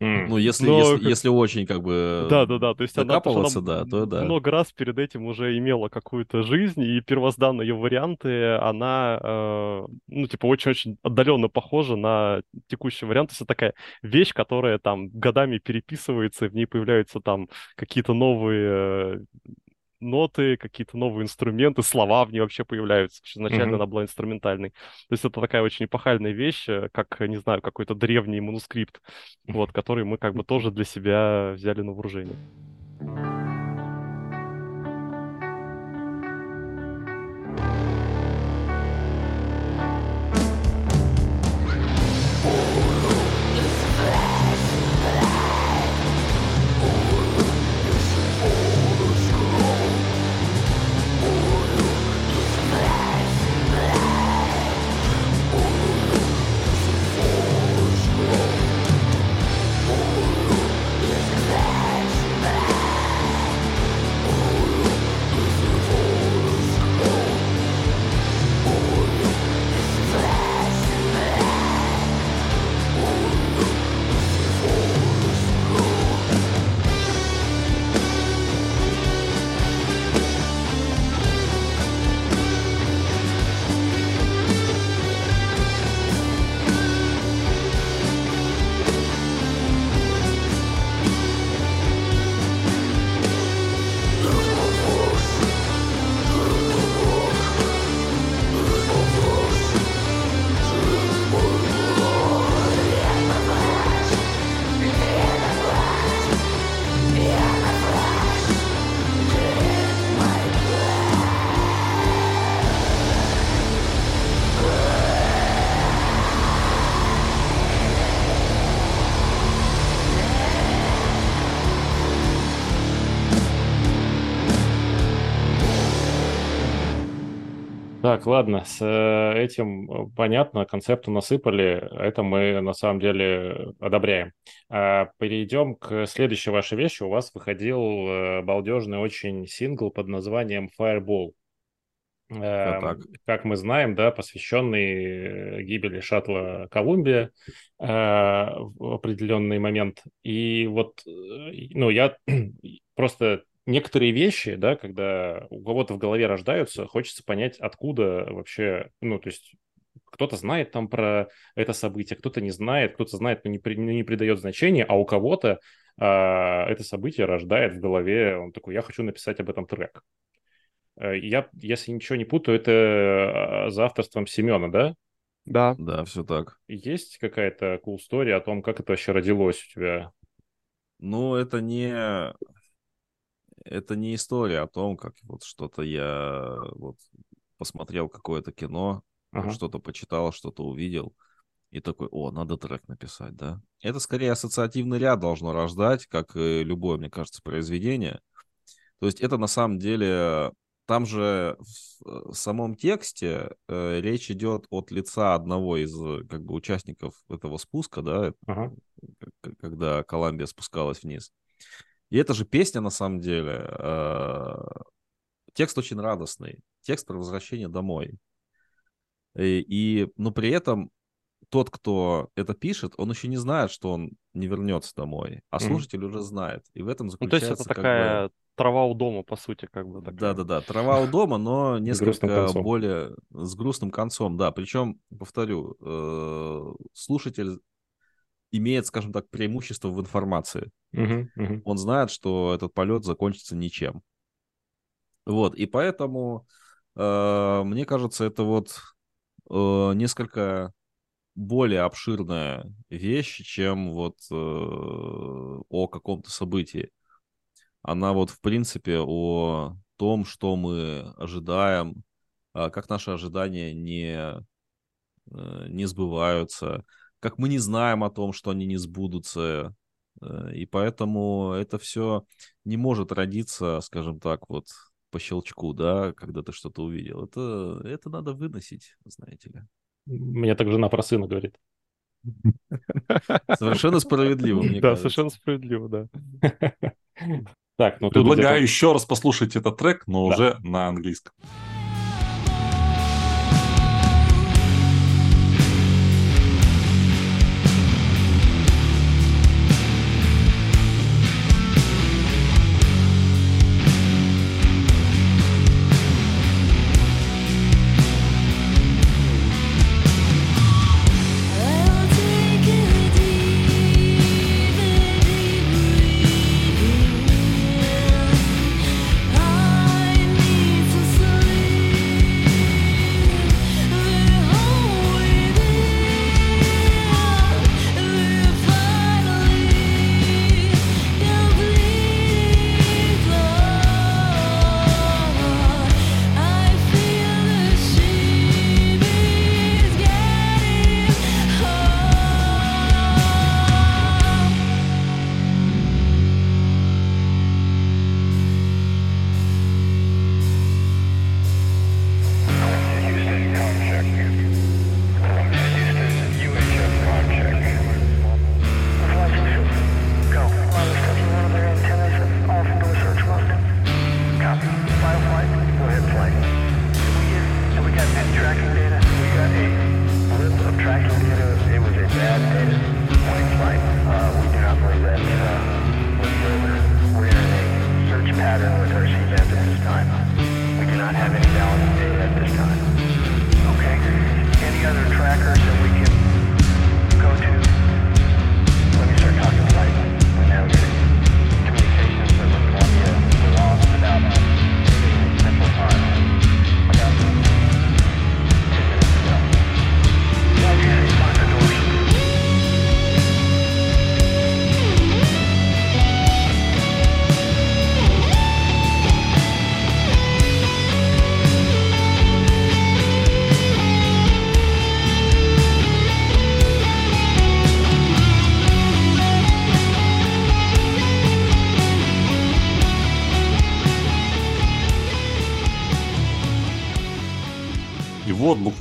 Ну, если, Но... если, [LAUGHS] если очень как бы да, да, да. То есть она, она да, то да. Много раз перед этим уже имела какую-то жизнь, и первозданные ее варианты, она, э, ну, типа, очень-очень отдаленно похожа на текущий вариант. То есть это такая вещь, которая там годами переписывается, и в ней появляются там какие-то новые ноты, какие-то новые инструменты, слова в ней вообще появляются. Изначально mm-hmm. она была инструментальной. То есть это такая очень эпохальная вещь, э, как, не знаю, какой-то древний манускрипт, вот, который мы как бы тоже для себя взяли на вооружение. Так, ладно, с э, этим э, понятно, концепту насыпали, это мы на самом деле одобряем. А, Перейдем к следующей вашей вещи. У вас выходил э, балдежный очень сингл под названием Fireball. Да, так. Как мы знаем, да, посвященный э, гибели шаттла Колумбия э, в определенный момент. И вот, э, ну, я [CLEARS THROAT] просто некоторые вещи, да, когда у кого-то в голове рождаются, хочется понять, откуда вообще, ну, то есть кто-то знает там про это событие, кто-то не знает, кто-то знает, но не, при- не придает значения, а у кого-то а, это событие рождает в голове, он такой, я хочу написать об этом трек. Э, Я, если ничего не путаю, это э, за авторством Семена, да? Да. Да, все так. Есть какая-то cool story о том, как это вообще родилось у тебя? Ну, это не... Это не история о том, как вот что-то я вот посмотрел какое-то кино, Ага. что-то почитал, что-то увидел, и такой, о, надо трек написать, да? Это скорее ассоциативный ряд должно рождать, как и любое, мне кажется, произведение. То есть это на самом деле... Там же в э, самом тексте э, речь идет от лица одного из э, как бы участников этого спуска, да, Ага. когда Коламбия спускалась вниз. И это же песня, на самом деле. э, Текст очень радостный. Текст про возвращение домой. И, и- но при этом тот, кто это пишет, он еще не знает, что он не вернется домой. А слушатель уже знает. И в этом Ну, то есть заключается это как бы... такая трава у дома, по сути, как бы такая. Да-да-да, трава у дома, но [LAUGHS] несколько более с грустным концом, да. Причем, повторю, э, слушатель имеет, скажем так, преимущество в информации. Мгм, мгм. Он знает, что этот полет закончится ничем. Вот, и поэтому, э, мне кажется, это вот э, несколько более обширная вещь, чем вот э, о каком-то событии. Она вот, в принципе, о том, что мы ожидаем, а, как наши ожидания не, э, не сбываются, как мы не знаем о том, что они не сбудутся. Э, И поэтому это все не может родиться, скажем так, вот по щелчку, да, когда ты что-то увидел. Это, это надо выносить, знаете ли. Мне так жена про сына говорит. Совершенно справедливо, мне [LAUGHS] Да, кажется. совершенно справедливо, да. [LAUGHS] Так, ну Предлагаю еще раз послушать этот трек, но уже на английском.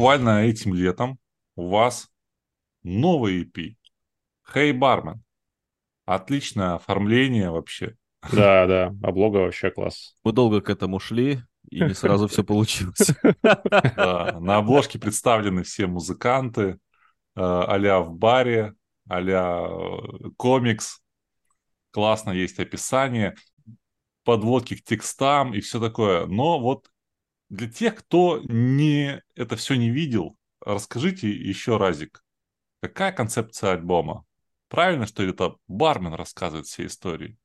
Буквально этим летом у вас новый EP. Hey Barman. Отличное оформление вообще. Да, да, облога вообще класс. Мы долго к этому шли, и не сразу все получилось. На обложке представлены все музыканты, а-ля в баре, а-ля э, комикс. Классно есть описание, подводки к текстам и все такое. Но вот для тех, кто не, это все не видел, расскажите еще разик, какая концепция альбома? Правильно, что это бармен рассказывает все истории?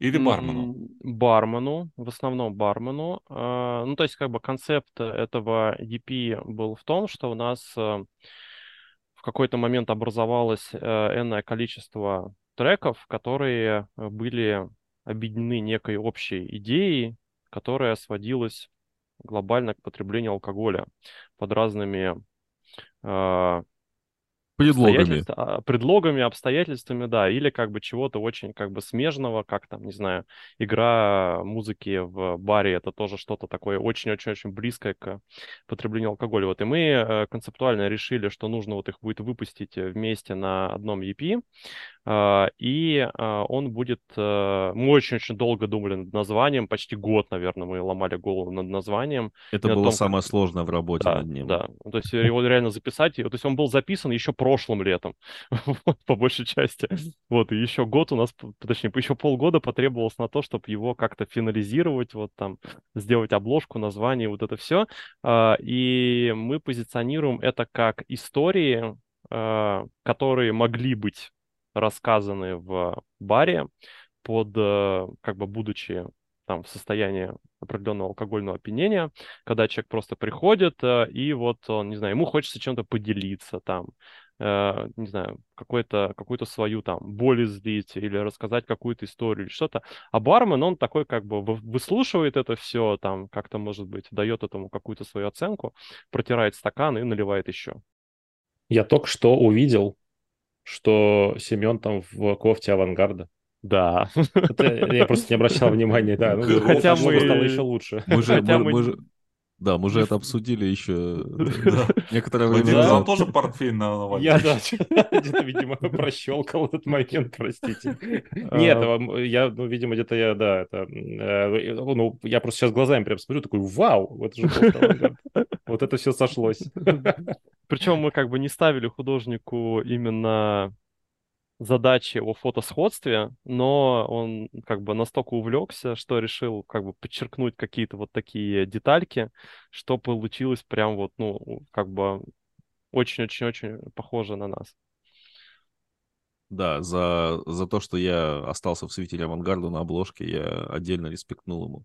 Или бармену? Бармену, в основном бармену. А, Ну, то есть, как бы концепт этого EP был в том, что у нас э, в какой-то момент образовалось э, энное количество треков, которые э, были объединены некой общей идеей, которая сводилась глобально к потреблению алкоголя под разными э, Предлогами. а, предлогами, обстоятельствами, да, или как бы чего-то очень как бы смежного, как там, не знаю, игра музыки в баре, это тоже что-то такое очень-очень-очень близкое к потреблению алкоголя. Вот, и мы э, концептуально решили, что нужно вот их будет выпустить э, вместе на одном EP, и а, он будет... э, Мы очень-очень долго думали над названием, почти год, наверное, мы ломали голову над названием. Это И было том, как- самое сложное в работе Да, над ним. да. Ну, То есть его реально записать, то есть он был записан еще прошлым летом, [LAUGHS] вот, по большей части. Вот, и еще год у нас, точнее, еще полгода потребовалось на то, чтобы его как-то финализировать, вот там, сделать обложку, название, вот это все. И мы позиционируем это как истории, а, которые могли быть рассказаны в баре под, э, как бы, будучи там в состоянии определенного алкогольного опьянения, когда человек просто приходит, э, и вот он, не знаю, ему хочется чем-то поделиться там, э, не знаю, какую-то свою там боль излить или рассказать какую-то историю или что-то. А бармен, он такой как бы вы- выслушивает это все, там как-то, может быть, дает этому какую-то свою оценку, протирает стакан и наливает еще. Я только что увидел, что Семен там в кофте авангарда. Да. Это я просто не обращал внимания, да. [LAUGHS] Ну, Хотя мы- стало еще лучше. Мы же, Хотя мы- мы мы же- да, мы же это [LAUGHS] обсудили еще [LAUGHS] Да. некоторое Вадим время назад. тоже портфель на. Я, да, [LAUGHS] где-то, видимо, прощелкал этот момент, простите. Нет, А. а, я, ну, видимо, где-то я, да, это, э, ну, я просто сейчас глазами прям смотрю, такой, вау, это же. Вот это все сошлось. Причем мы как бы не ставили художнику именно задачи о фотосходстве, но он как бы настолько увлекся, что решил как бы подчеркнуть какие-то вот такие детальки, что получилось прям вот, ну, как бы очень-очень-очень похоже на нас. Да, за, за то, что я остался в свете авангарда на обложке, я отдельно респектнул ему.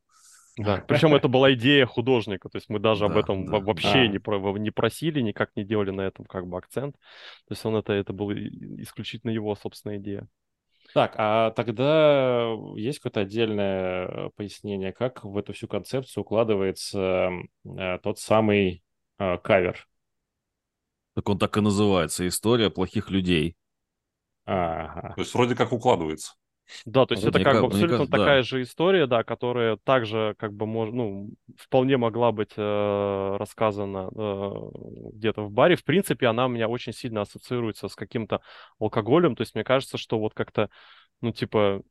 Да. [LAUGHS] Причем это была идея художника, то есть мы даже об Да, этом да. во- вообще А. не, про- не просили, никак не делали на этом как бы акцент. То есть он это, это был и- исключительно его собственная идея. Так, а тогда есть какое-то отдельное пояснение, как в эту всю концепцию укладывается э, тот самый э, кавер? Так он так и называется «История плохих людей». Ага. То есть вроде как укладывается. Да, то есть Вот это как ка- бы абсолютно кажется, да. такая же история, да, которая также как бы мож, ну, вполне могла быть э, рассказана э, где-то в баре. В принципе, она у меня очень сильно ассоциируется с каким-то алкоголем. То есть мне кажется, что вот как-то, ну, типа,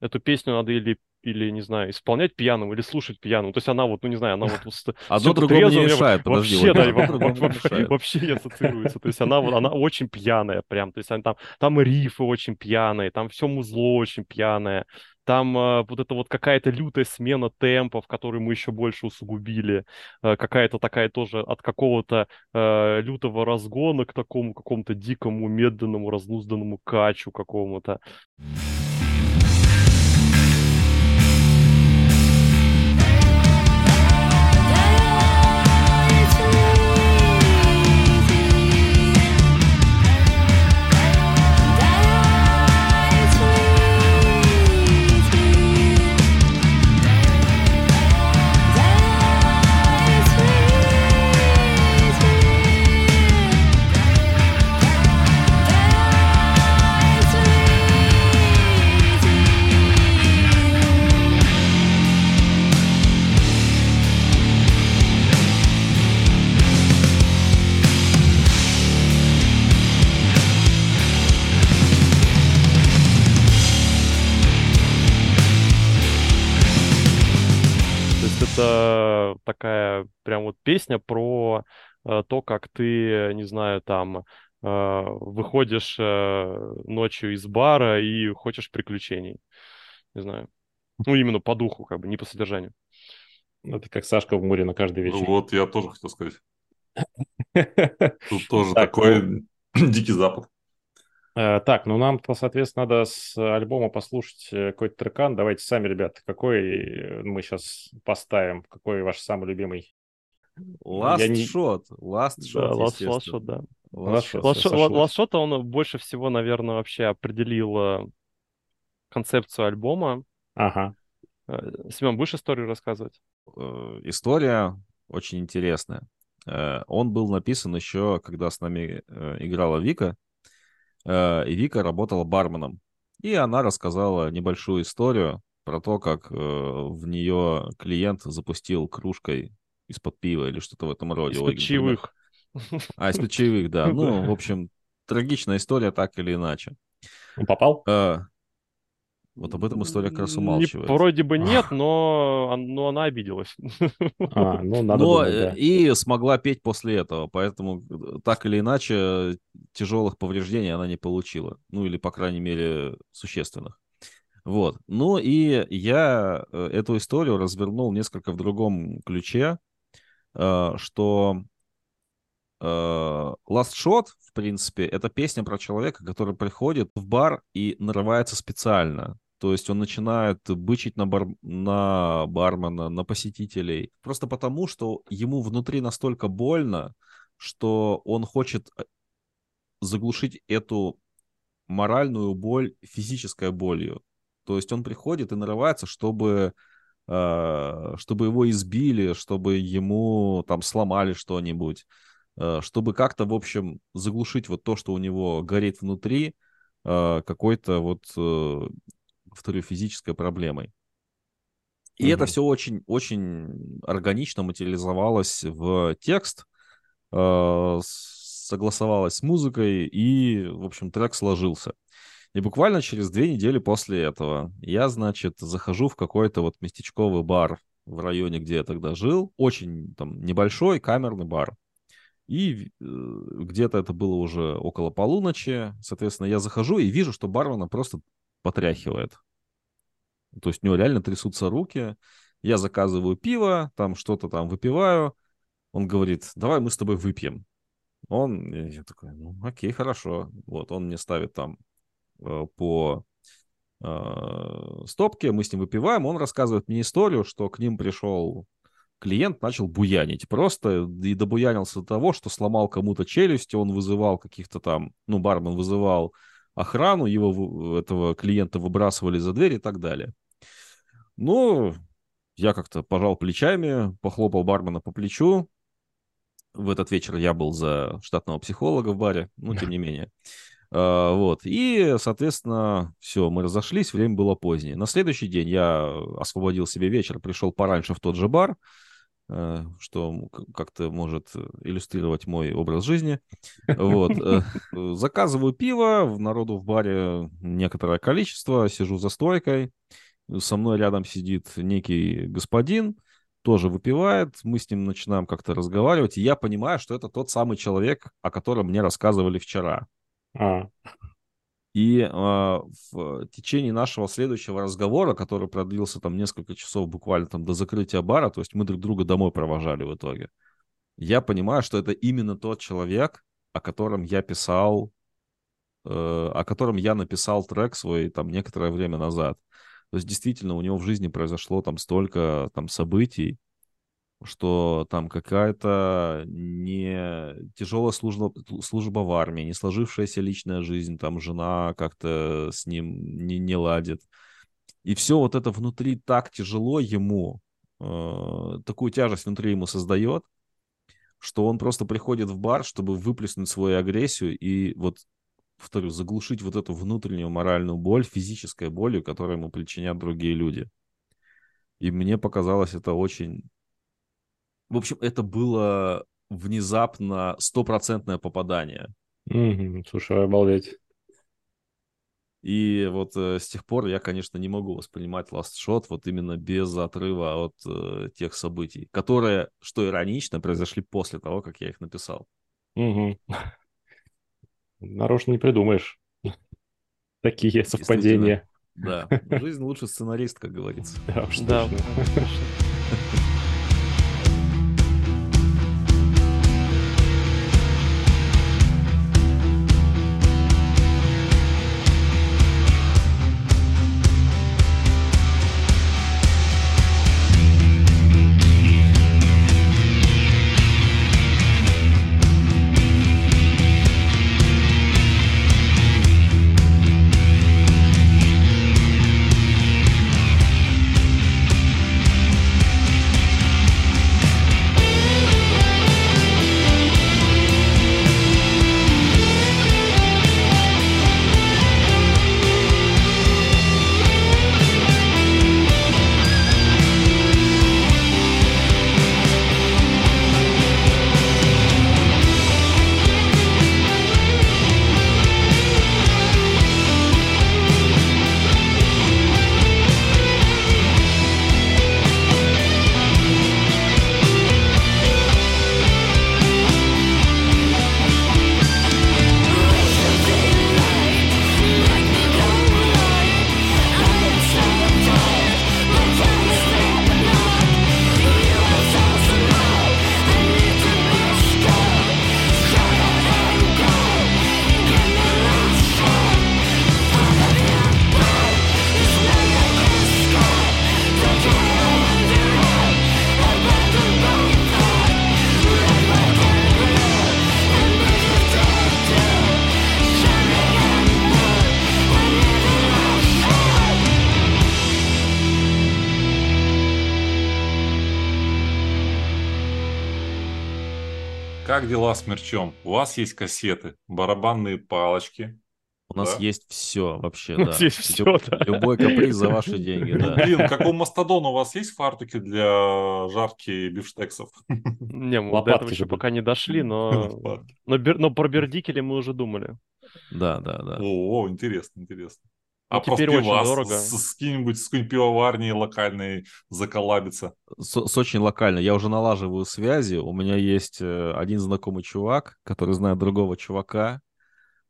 эту песню надо или или, не знаю, исполнять пьяным, или слушать пьяным. То есть она вот, ну, не знаю, она вот... Одно другому не мешает, подожди. Вообще, не ассоциируется. То есть она, вот- [LAUGHS] она очень пьяная прям. То есть там, там рифы очень пьяные, там все музло очень пьяное. Там э, вот это вот какая-то лютая смена темпов, которую мы еще больше усугубили. Э, какая-то такая тоже от какого-то э, лютого разгона к такому какому-то дикому, медленному, разнузданному качу какому-то. Песня про э, то, как ты, не знаю, там э, выходишь э, ночью из бара и хочешь приключений. Не знаю. Ну, именно по духу, как бы, не по содержанию. Это как Сашка в море на каждый вечер. Вот, я тоже хотел сказать. Тут тоже Так, такой [CLEARS THROAT] дикий запад. Так, ну нам, соответственно, надо с альбома послушать какой-то трекан. Давайте сами, ребята, какой мы сейчас поставим? Какой ваш самый любимый? Last Я не- Shot. Last Shot, Да, Last, Last. Shot, да. Last Last Shot. Last Last он больше всего, наверное, вообще определил э, концепцию альбома. Ага. Э, Семен, будешь историю рассказывать? Э, История очень интересная. Он был написан еще, когда с нами играла Вика. И Вика работала барменом. И она рассказала небольшую историю про то, как в нее клиент запустил кружкой из-под пива или что-то в этом роде. Из-под чаевых. А, из-под чаевых, да. [LAUGHS] Ну, в общем, трагичная история так или иначе. Он попал? Э, Вот об этом история как раз умалчивает. Вроде бы нет, но, он- но она обиделась. [LAUGHS] А, ну, надо Но думать, э, да. и смогла петь после этого, поэтому э, так или иначе тяжелых повреждений она не получила, ну или по крайней мере существенных. Вот. Ну и я э, эту историю развернул несколько в другом ключе, что э, Last Shot, в принципе, это песня про человека, который приходит в бар и нарывается специально. То есть он начинает бычить на, бар... на бармена, на посетителей. Просто потому, что ему внутри настолько больно, что он хочет э, заглушить эту моральную боль физической болью. То есть он приходит и нарывается, чтобы, э, чтобы его избили, чтобы ему там сломали что-нибудь, э, чтобы как-то, в общем, заглушить вот то, что у него горит внутри, э, какой-то вот, э, повторю, физической проблемой. И это Мгм. все очень, очень органично материализовалось в текст, э, согласовалось с музыкой, и, в общем, трек сложился. И буквально через две недели после этого я, значит, захожу в какой-то вот местечковый бар в районе, где я тогда жил. Очень там небольшой камерный бар. И э, где-то это было уже около полуночи. Соответственно, я захожу и вижу, что бармена просто потряхивает. То есть у него реально трясутся руки. Я заказываю пиво, там что-то там выпиваю. Он говорит, давай мы с тобой выпьем. Он, я такой, ну окей, хорошо. Вот, он мне ставит там по э, стопке, мы с ним выпиваем, он рассказывает мне историю, что к ним пришел клиент, начал буянить просто и добуянился до того, что сломал кому-то челюсть, он вызывал каких-то там, ну, бармен вызывал охрану, его, этого клиента выбрасывали за дверь и так далее. Ну, я как-то пожал плечами, похлопал бармена по плечу. В этот вечер я был за штатного психолога в баре, ну, тем не [LAUGHS] менее. А, Вот. И, соответственно, все, мы разошлись, время было позднее. На следующий день я освободил себе вечер, пришел пораньше в тот же бар, э, что как-то может иллюстрировать мой образ жизни. Вот. э, [LAUGHS] э, Заказываю пиво, в народу в баре некоторое количество, сижу за стойкой, со мной рядом сидит некий господин, тоже выпивает, мы с ним начинаем как-то разговаривать, и я понимаю, что это тот самый человек, о котором мне рассказывали вчера. А, И а, в течение нашего следующего разговора, который продлился там несколько часов буквально там до закрытия бара, то есть мы друг друга домой провожали в итоге, я понимаю, что это именно тот человек, о котором я писал, э, о котором я написал трек свой там некоторое время назад. То есть действительно у него в жизни произошло там столько там событий, что там какая-то не тяжелая служба, служба в армии, не сложившаяся личная жизнь, там жена как-то с ним не, не ладит. И все вот это внутри так тяжело ему, э, такую тяжесть внутри ему создает, что он просто приходит в бар, чтобы выплеснуть свою агрессию и вот, повторю, заглушить вот эту внутреннюю моральную боль, физической болью, которую ему причинят другие люди. И мне показалось это очень... В общем, это было внезапно стопроцентное попадание. мгм, слушай, обалдеть. И вот э, с тех пор я, конечно, не могу воспринимать Last Shot вот именно без отрыва от э, тех событий, которые, что иронично, произошли после того, как я их написал. Мгм. [LAUGHS] Нарочно не придумаешь. [LAUGHS] Такие совпадения. Да, [LAUGHS] жизнь лучше сценарист, как говорится. Да, уж Да, дела с мерчом? У вас есть кассеты, барабанные палочки. У нас Да. есть все вообще, [LAUGHS] У нас да. есть Люб- да. Любой каприз за ваши деньги, да. блин, как у Мастодона у вас есть фартуки для жарки бифштексов? Не, мы до Лопатки этого же еще были. пока не дошли, но... [LAUGHS] Лопатки. Но, бер- но про бердикели мы уже думали. Да, да, да. О, интересно, интересно. Ну, А теперь про очень пивас дорого. с, с каким-нибудь с какой-нибудь пивоварней локальной заколабиться. С, с очень локально. Я уже налаживаю связи. У меня есть э, один знакомый чувак, который знает другого чувака,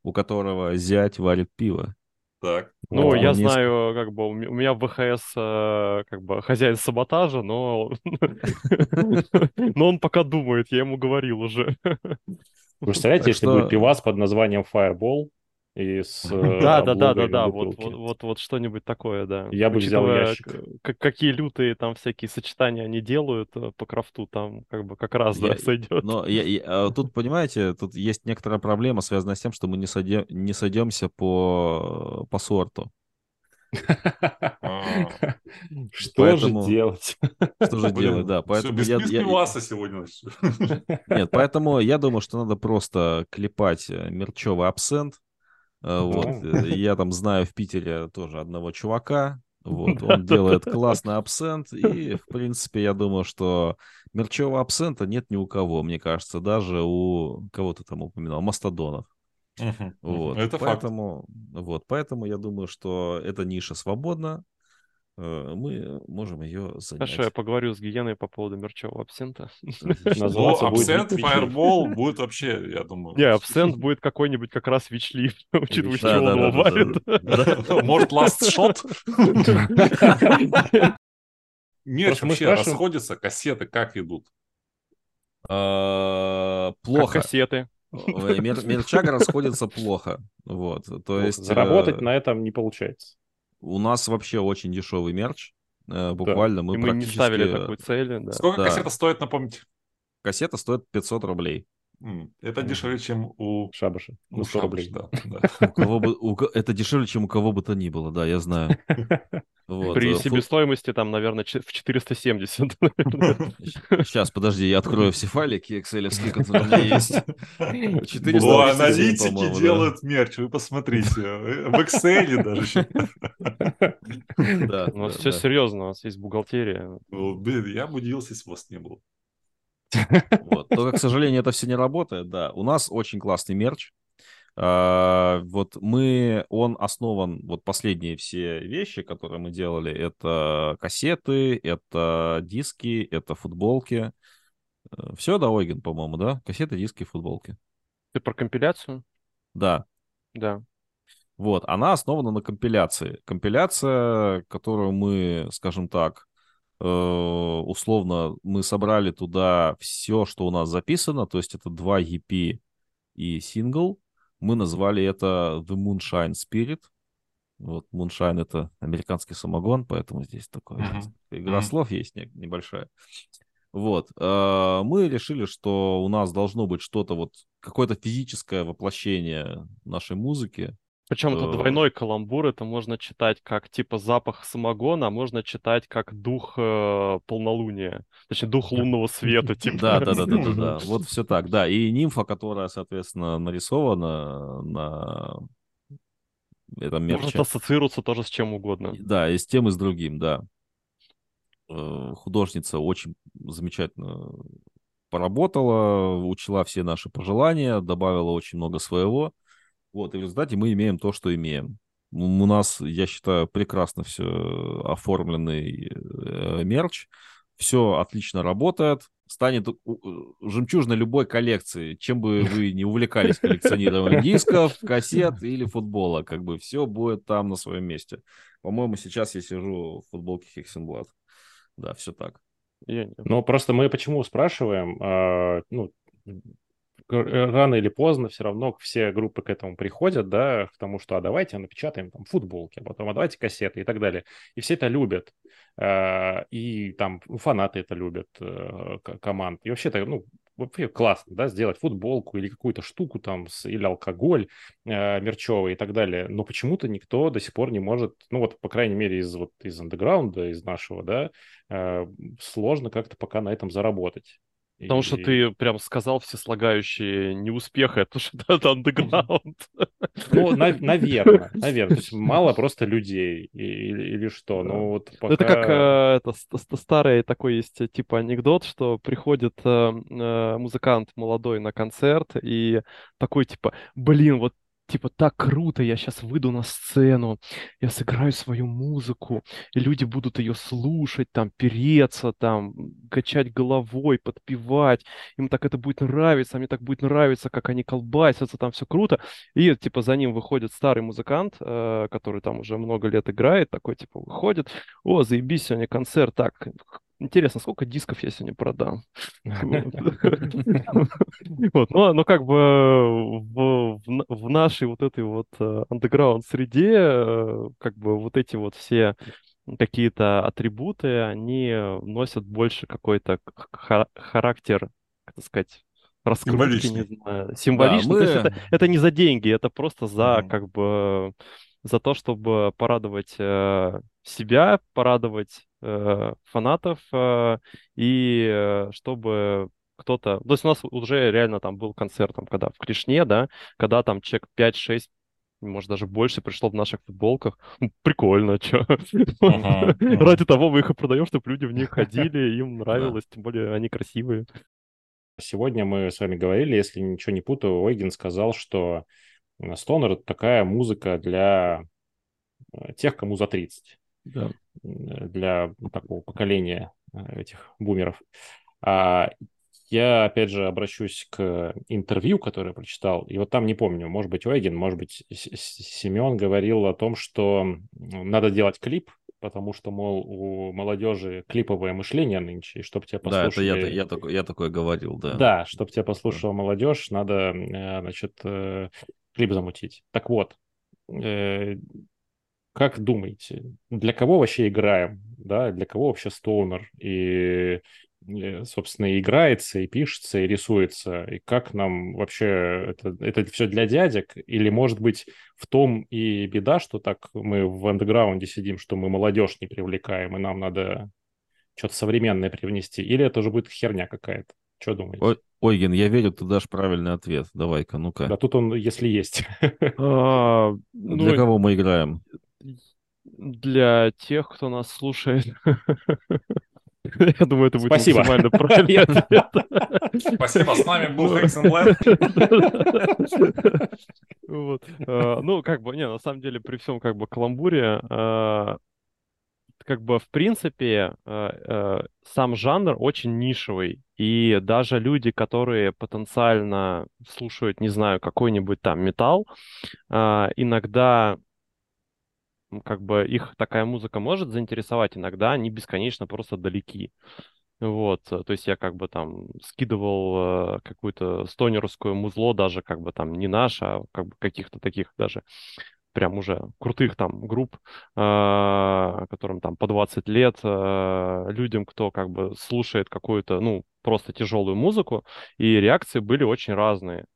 у которого зять варит пиво. Так. Ну, Вот. я неск- знаю, как бы, у ме- у меня в ВХС э, как бы хозяин саботажа, но... [LAUGHS] Но он пока думает, я ему говорил уже. Вы представляете, если будет пивас под названием Fireball и с э, Да, да, да, да, да, вот, вот, вот, вот что-нибудь такое, да. Я бы взял ящик. какие лютые там всякие сочетания они делают э, по крафту, там как бы как раз, да, сойдет. Но а тут, понимаете, тут есть некоторая проблема, связанная с тем, что мы не, сойдем, не сойдемся по, по сорту. А, [LAUGHS] Что же делать? Что же делать, да. Поэтому я- пиваса сегодня. Нет, поэтому я думаю, что надо просто клепать э, мерчевый абсент. Э, Вот. Да. э, Я там знаю в Питере тоже одного чувака. Вот, [LAUGHS] он делает классный абсент, и, в [LAUGHS] принципе, я думаю, что мерчевого абсента нет ни у кого, мне кажется, даже у кого ты там упоминал, мастодонов. Мгм, Вот. Это факт. поэтому, вот, поэтому я думаю, что эта ниша свободна, мы можем ее занять. Хорошо, я поговорю с Гиеной по поводу мерчевого абсента. [LAUGHS] Абсент, фаербол будет вообще, я думаю. Не, абсент [LAUGHS] будет какой-нибудь как раз вичлив, учитывая, что он. Да. Может, last shot? Мерч вообще расходится, кассеты как идут? А, Плохо. кассеты. Мерчага расходится плохо. Вот. То есть Заработать э, на этом не получается. У нас вообще очень дешевый мерч. Э, Буквально мы И мы не практически... ставили такой цели, да. Сколько Да. кассета стоит, напомните? Кассета стоит 500 рублей. Это дешевле, чем у, Шабаша. у На 100 Шабаш, рублей. да, [LAUGHS] да. У кого бы, у ко- это дешевле, чем у кого бы то ни было, да, я знаю. [LAUGHS] Вот, При э, себестоимости там, наверное, в 470. наверное. Сейчас, подожди, я открою все файлики excel которые у меня есть. [LAUGHS] 400 О, аналитики да. делают мерч, вы посмотрите. э, В Excel даже. Да, У нас да, все да. серьезно, у нас есть бухгалтерия. Блин, Я бы удивился, если вас не было. Вот. Только, к сожалению, это все не работает, да. У нас очень классный мерч. А, Вот мы, он основан, вот последние все вещи, которые мы делали, это кассеты, это диски, это футболки. Все, да, Ойген, по-моему, да? Кассеты, диски, футболки. Ты про компиляцию? Да, Да. Вот, она основана на компиляции. Компиляция, которую мы, скажем так, э, условно, мы собрали туда все, что у нас записано, то есть это два EP и сингл. Мы назвали это The Moonshine Spirit. Вот, Moonshine — это американский самогон, поэтому здесь такое Мгм. игра Мгм. слов есть не- небольшая. Вот, э, мы решили, что у нас должно быть что-то вот, какое-то физическое воплощение нашей музыки, Причем это Э. двойной каламбур, это можно читать как типа запах самогона, а можно читать как дух э, полнолуния. Точнее, дух лунного света, типа. Да, да, да, да, да, да. Вот все так, да. И нимфа, которая, соответственно, нарисована на этом Может мерче. ассоциироваться тоже с чем угодно. Да, и с тем, и с другим, да. Э, Художница очень замечательно поработала, учла все наши пожелания, добавила очень много своего. Вот, и в результате мы имеем то, что имеем. У нас, я считаю, прекрасно все оформленный э, мерч. Все отлично работает. Станет жемчужиной любой коллекции. Чем бы вы не увлекались коллекционированием [LAUGHS] дисков, кассет или футбола. Как бы все будет там на своем месте. По-моему, сейчас я сижу в футболке Хексенблад. Да, все так. Я не- Ну, просто мы почему спрашиваем, а, ну, рано или поздно все равно все группы к этому приходят, да, к тому, что а давайте напечатаем там футболки, а потом а давайте кассеты и так далее. И все это любят. А, И там ну, фанаты это любят э, команд. И вообще-то, ну, вообще классно, да, сделать футболку или какую-то штуку там, или алкоголь э, мерчевый и так далее. Но почему-то никто до сих пор не может, ну вот, по крайней мере, из, вот, из андеграунда, из нашего, да, э, сложно как-то пока на этом заработать. Потому что И- ты прям сказал все слагающие неуспеха, это же [LAUGHS] это андеграунд. Ну, наверное, [LAUGHS] наверное. То есть мало просто людей или, или что. Да. Ну, вот Ну, Это как пока- э, это ст- ст- старый такой есть э, типа анекдот, что приходит э, музыкант молодой на концерт и такой типа, блин, вот типа так круто, я сейчас выйду на сцену, я сыграю свою музыку, и люди будут ее слушать, там, переться, там, качать головой, подпевать, им так это будет нравиться, а мне так будет нравиться, как они колбасятся, там все круто. И типа за ним выходит старый музыкант, э, который там уже много лет играет, такой типа выходит, о, заебись, сегодня концерт. Так, интересно, сколько дисков я сегодня продам? [LAUGHS] [LAUGHS] Вот, ну, ну, как бы в, в на- в нашей вот этой вот андеграунд среде, э, как бы вот эти вот все какие-то атрибуты, они носят больше какой-то характер, как сказать, раскрутки, не Символичный. знаю, символичный. То есть мы- это, это не за деньги, это просто за как бы за то, чтобы порадовать э, себя, порадовать э, фанатов э, и э, чтобы кто-то... То есть у нас уже реально там был концерт, там, когда в Клешне, да, когда там человек 5-6 может, даже больше пришло в наших футболках. Ну, Прикольно, что. Ага, ага. Ради того мы их и продаем, чтобы люди в них [LAUGHS] ходили, им нравилось, тем более они красивые. Сегодня мы с вами говорили, если ничего не путаю, Ойген сказал, что э, стонер — это такая музыка для э, тех, кому за 30. Да. э, для такого поколения э, этих бумеров. А я, опять же, обращусь к интервью, которое прочитал, и вот там, не помню, может быть, Ойген, может быть, Семен говорил о том, что надо делать клип, потому что, мол, у молодежи клиповое мышление нынче, и чтобы тебя Да, это я, послушали... я, такой, я такое говорил, да. Да, чтобы тебя послушала молодежь, надо, э, значит, клип замутить. Так вот, как думаете, для кого вообще играем, да, для кого вообще стоунер и, э, собственно, и играется, и пишется, и рисуется, и как нам вообще это, это все для дядек, или, может быть, в том и беда, что так мы в андеграунде сидим, что мы молодежь не привлекаем, и нам надо что-то современное привнести, или это уже будет херня какая-то? Что думаете? Ой, Ойген, я верю, ты дашь правильный ответ. Давай-ка, ну-ка. Да тут он, если есть. А, Для ну, кого мы играем? Для тех, кто нас слушает. [LAUGHS] Я думаю, это будет Спасибо. максимально [LAUGHS] правильный ответ. Спасибо, с нами был. Вот. Э, [LAUGHS] Ну, как бы, не, на самом деле, при всем как бы каламбуре, э, как бы, в принципе, э, сам жанр очень нишевый. И даже люди, которые потенциально слушают, не знаю, какой-нибудь там металл, иногда как бы их такая музыка может заинтересовать, иногда они бесконечно просто далеки. Вот, э, то есть я как бы там скидывал э, какую-то стонерскую музло, даже как бы там не наш, а как бы каких-то таких даже прям уже крутых там групп, э, которым там по 20 лет, э, людям, кто как бы слушает какую-то, ну, просто тяжелую музыку, и реакции были очень разные.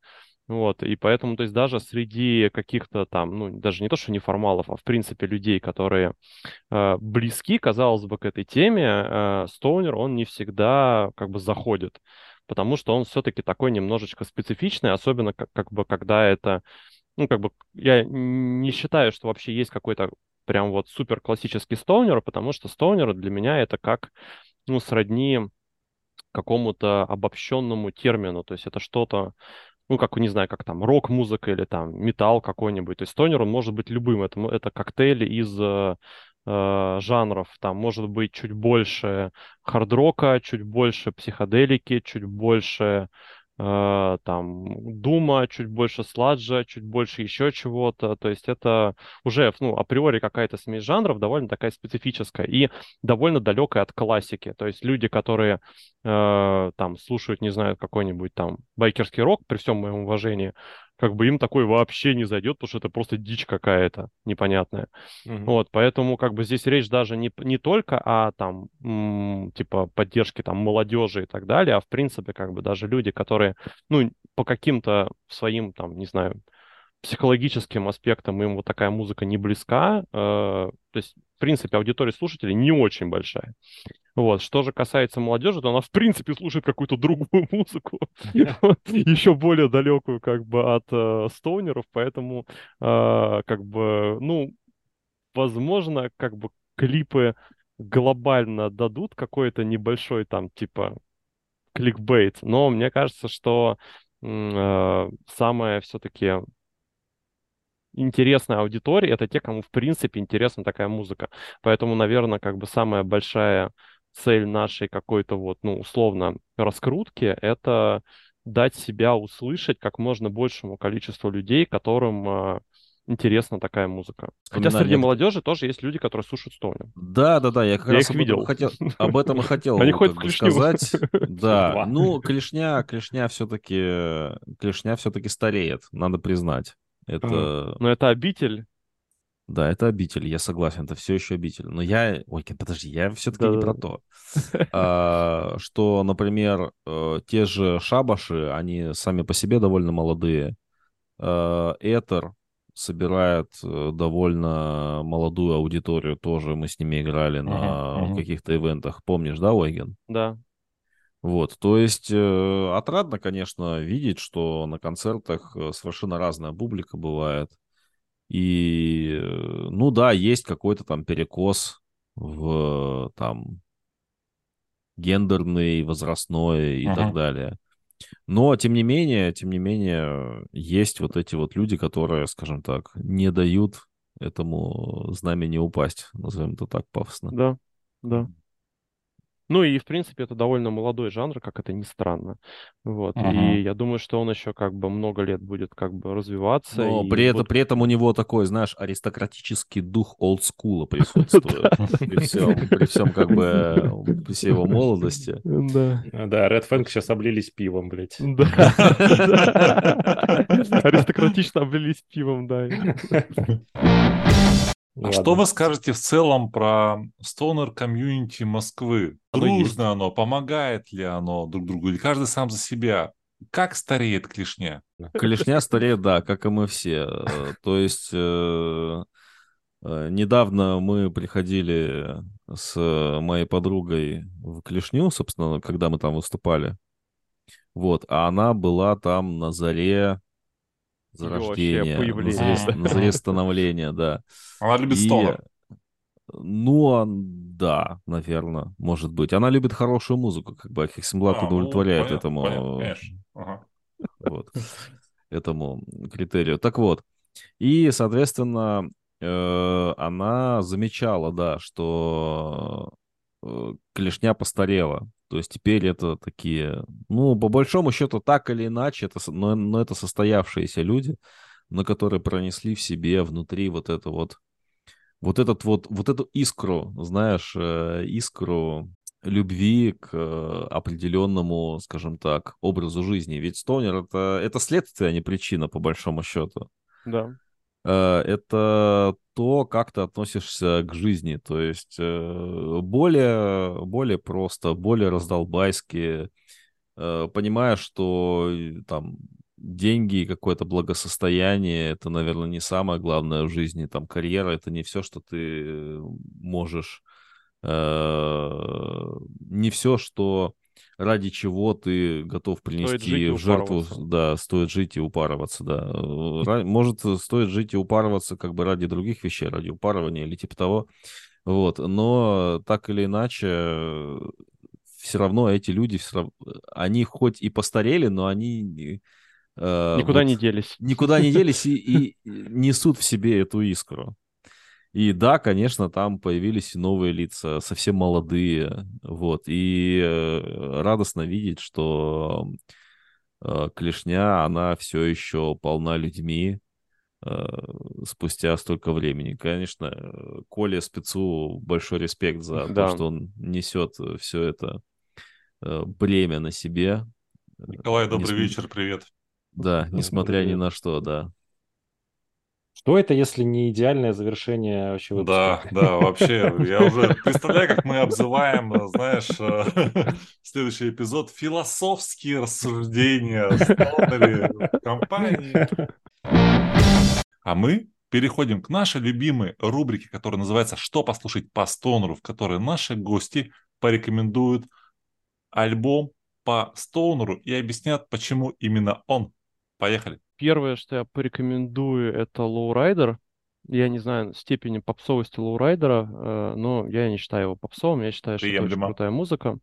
Вот, и поэтому, то есть даже среди каких-то там, ну, даже не то, что неформалов, а в принципе людей, которые э, близки, казалось бы, к этой теме, э, он не всегда как бы заходит, потому что он все-таки такой немножечко специфичный, особенно как, как бы когда это, ну, как бы, я не считаю, что вообще есть какой-то прям вот супер классический Стоунер, потому что Стоунер для меня это как, ну, сродни какому-то обобщенному термину, то есть это что-то, ну, как, не знаю, как там рок-музыка или там металл какой-нибудь. То есть тонер, он может быть любым. Это, это коктейль из э, э, жанров. Там может быть чуть больше хард-рока, чуть больше психоделики, чуть больше э, там дума, чуть больше сладжа, чуть больше еще чего-то. То есть это уже, ну, априори какая-то смесь жанров довольно такая специфическая и довольно далекая от классики. То есть люди, которые э, там слушают, не знаю, какой-нибудь там байкерский рок, при всем моем уважении, как бы им такой вообще не зайдет, потому что это просто дичь какая-то непонятная. Мгм. Вот, поэтому как бы здесь речь даже не, не только о там, м, типа, поддержке там молодежи и так далее, а в принципе как бы даже люди, которые, ну, по каким-то своим там, не знаю, психологическим аспектам им вот такая музыка не близка, э, то есть, в принципе, аудитория слушателей не очень большая. Вот. Что же касается молодежи, то она, в принципе, слушает какую-то другую [LAUGHS] музыку, еще более далекую, как бы, от э, стоунеров, поэтому, э, как бы, ну, возможно, как бы, клипы глобально дадут какой-то небольшой там, типа, кликбейт, но мне кажется, что э, самое все-таки интересная аудитория это те, кому в принципе интересна такая музыка. Поэтому, наверное, как бы самая большая цель нашей какой-то вот, ну, условно, раскрутки это дать себя услышать как можно большему количеству людей, которым э, интересна такая музыка. Хотя Вспоминаю среди молодежи тоже есть люди, которые слушают Стоунер. Да, да, да, я как Я раз их видел. хотел, [LAUGHS] об этом и хотел Они ходят в сказать. [LAUGHS] Да, ну, клешня, клешня все-таки, клешня все-таки стареет, надо признать. Это, Но это обитель. Да, это обитель, я согласен, это все еще обитель. Но я, ой, подожди, я все-таки не про то. А, Что, например, э, те же шабаши, они сами по себе довольно молодые. Э, Этер собирает э, довольно молодую аудиторию тоже. Мы с ними играли на каких-то ивентах. Помнишь, да, Ойген? Да. Вот, то есть э, отрадно, конечно, видеть, что на концертах совершенно разная публика бывает. И, э, ну да, есть какой-то там перекос в там гендерный, возрастной и так Мгм. далее. Но, тем не менее, тем не менее, есть вот эти вот люди, которые, скажем так, не дают этому знамени упасть, назовем это так пафосно. Да, да. Ну и, в принципе, это довольно молодой жанр, как это ни странно. Вот. Мгм. И я думаю, что он еще как бы много лет будет как бы развиваться. Но при, этом, будут- при этом у него такой, знаешь, аристократический дух олдскула [LAUGHS] присутствует. При всем, как бы, всей его молодости. Да. А, Да, Red Fang сейчас облились пивом, блядь. Да. [LAUGHS] Аристократично облились пивом, да. [LAUGHS] А что вы скажете в целом про стонер комьюнити Москвы? Оно. Дружно оно, помогает ли оно друг другу, или каждый сам за себя? Как стареет клешня? Клешня стареет, да, как и мы все. Э, То есть э, э, недавно мы приходили с моей подругой в Клешню, собственно, когда мы там выступали. Вот, а она была там на заре зарождения, на заре, на заре [LAUGHS] становления, да. Она любит И, стонер. Ну, а, да, наверное, может быть. Она любит хорошую музыку, как бы, а Хексенблат А, ну, удовлетворяет понятно, этому, понятно, конечно. Ага. вот, этому критерию. Так вот, и, соответственно, э, она замечала, да, что э, клешня постарела. То есть теперь это такие, ну, по большому счету, так или иначе, это, но, но это состоявшиеся люди, но которые пронесли в себе внутри вот это вот, вот этот вот, вот эту искру, знаешь, э, искру любви к э, определенному, скажем так, образу жизни. Ведь стонер это, это следствие, а не причина, по большому счету. Да. Э, Это то, как ты относишься к жизни. То есть э, более, более просто, более раздолбайски, э, понимая, что э, там деньги и какое-то благосостояние это, наверное, не самое главное в жизни. Там карьера это не все, что ты можешь, не все, что ради чего ты готов принести в жертву, да, стоит жить и упарываться, да. Э, Может, стоит жить и упарываться как бы ради других вещей, ради упарывания или типа того. Вот, но так или иначе, все равно эти люди, всё рав- они хоть и постарели, но они э, Никуда вот не делись. никуда не делись [LAUGHS] и, и несут в себе эту искру. И да, конечно, там появились и новые лица, совсем молодые, вот, и э, радостно видеть, что э, Клешня, она все еще полна людьми э, спустя столько времени. Конечно, Коле Спецу большой респект за то, Да. что он несет все это бремя на себе. Николай, добрый Несм- вечер, привет. Да, несмотря ни на что, да. Что это, если не идеальное завершение вообще выпуска? Да, да, вообще, я уже [LAUGHS] представляю, как мы обзываем, э, знаешь, э, [LAUGHS] следующий эпизод философские рассуждения в компании. А мы переходим к нашей любимой рубрике, которая называется «Что послушать по стонеру», в которой наши гости порекомендуют альбом по стонеру и объяснят, почему именно он. Поехали. Первое, что я порекомендую, это Lowrider. Я не знаю степени попсовости Lowrider, э, но я не считаю его попсовым, я считаю, что это очень Приемлемо. крутая музыка.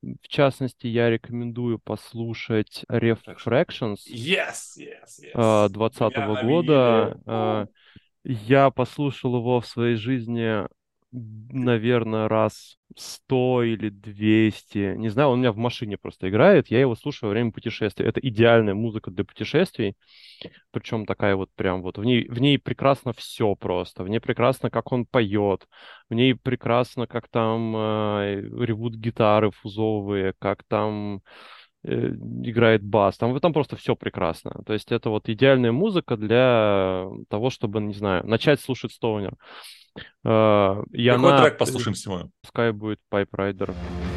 В частности, я рекомендую послушать Refractions Yes, yes, yes. э, 20 Я на года. Э, Я послушал его в своей жизни, наверное, раз 100 или 200. Не знаю, он у меня в машине просто играет. Я его слушаю во время путешествий. Это идеальная музыка для путешествий. Причем такая вот прям вот в ней, в ней прекрасно все просто. В ней прекрасно, как он поет. В ней прекрасно, как там э, ревут гитары фузовые, как там играет бас. Там, там просто все прекрасно. То есть это вот идеальная музыка для того, чтобы, не знаю, начать слушать Стоунер. Э, Какой она, трек послушаем сегодня? Пускай будет Pipe Rider. Thank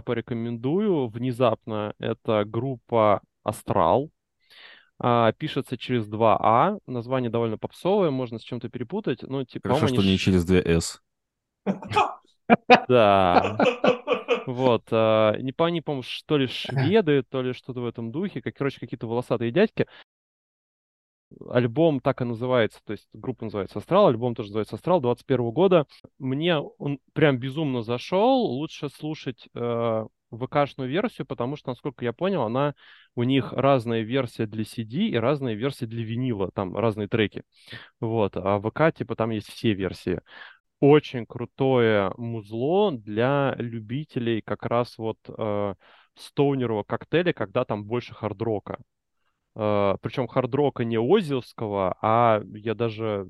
я порекомендую внезапно, это группа Астрал. А, пишется через два А. Название довольно попсовое, можно с чем-то перепутать. Ну, типа, Хорошо, что они не через две «С». [LAUGHS] Да. [LAUGHS] Вот. а, Не по они, по-моему, ш- то ли шведы, то ли что-то в этом духе. Как, короче, какие-то волосатые дядьки. Альбом так и называется, то есть группа называется Астрал, альбом тоже называется Астрал 21 года. Мне он прям безумно зашел. Лучше слушать э, ВКшную версию, потому что, насколько я понял, она у них разная версия для CD и разная версия для винила, там разные треки. Вот, а ВК, типа, там есть все версии. Очень крутое музло для любителей как раз вот э, стоунерового коктейля, когда там больше хард-рока. Э, причем хард-рока не озилского, а я даже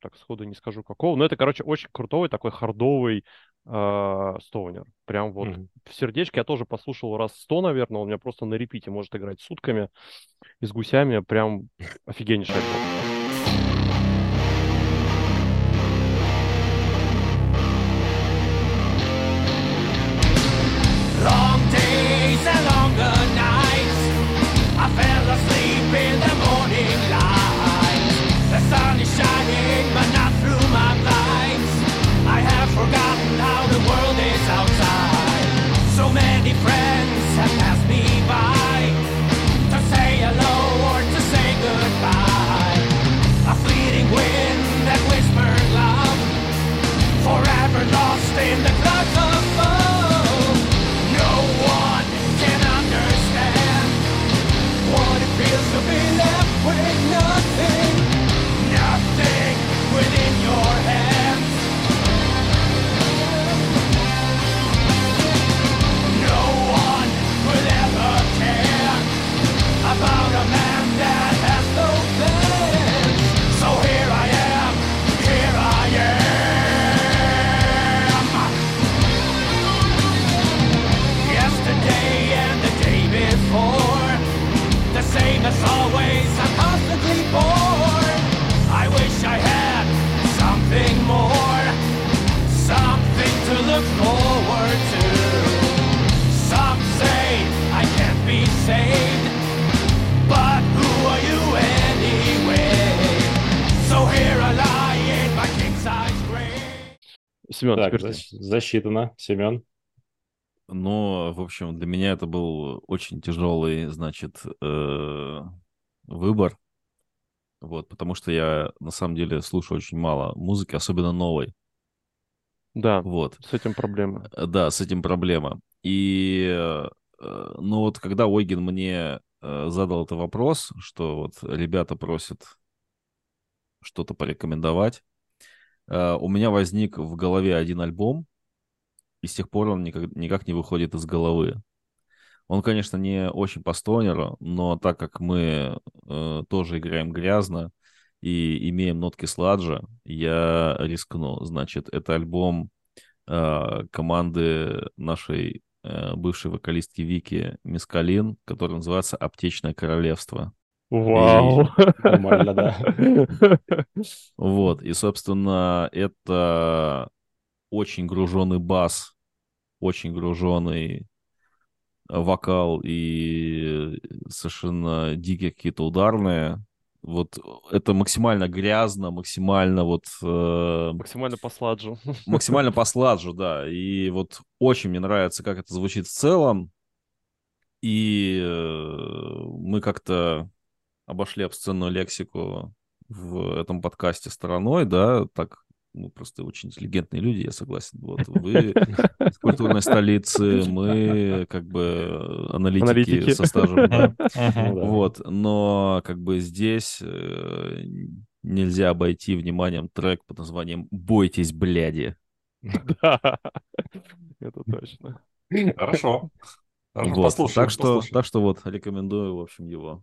так сходу не скажу какого. Но это, короче, очень крутой такой хардовый э, стоунер. Прям вот Мгм. в сердечке я тоже послушал раз сто, наверное. Он у меня просто на репите может играть сутками и с гусями. Прям офигеннейший Семен, Так, теперь защ- засчитано. Семен. Но, в общем, для меня это был очень тяжелый, значит, э, выбор. Вот, потому что я, на самом деле, слушаю очень мало музыки, особенно новой. Да, Вот. с этим проблемы. Э, Да, с этим проблема. И, э, ну вот, когда Ойген мне э, задал этот вопрос, что вот ребята просят что-то порекомендовать, у меня возник в голове один альбом, и с тех пор он никак, никак не выходит из головы. Он, конечно, не очень по стонеру, но так как мы э, тоже играем грязно и имеем нотки сладжа, я рискну. Значит, это альбом э, команды нашей э, бывшей вокалистки Вики Мискалин, который называется «Аптечное королевство». Вау. [LAUGHS] Нормально, да. Вот, и, собственно, это очень груженный бас, очень груженный вокал и совершенно дикие какие-то ударные. Вот это максимально грязно, максимально вот э, Максимально по сладжу. [LAUGHS] максимально по сладжу, да. И вот очень мне нравится, как это звучит в целом. И э, мы как-то обошли обсценную лексику в этом подкасте стороной, да, так, ну, просто очень интеллигентные люди, я согласен. Вот вы из культурной столицы, мы как бы аналитики, Аналитики. со стажем, да. Ну да. Вот, но как бы здесь э, нельзя обойти вниманием трек под названием «Бойтесь, бляди». Да, это точно. Хорошо. Хорошо, Вот, послушаем, так что, послушаем. так что вот рекомендую, в общем, его.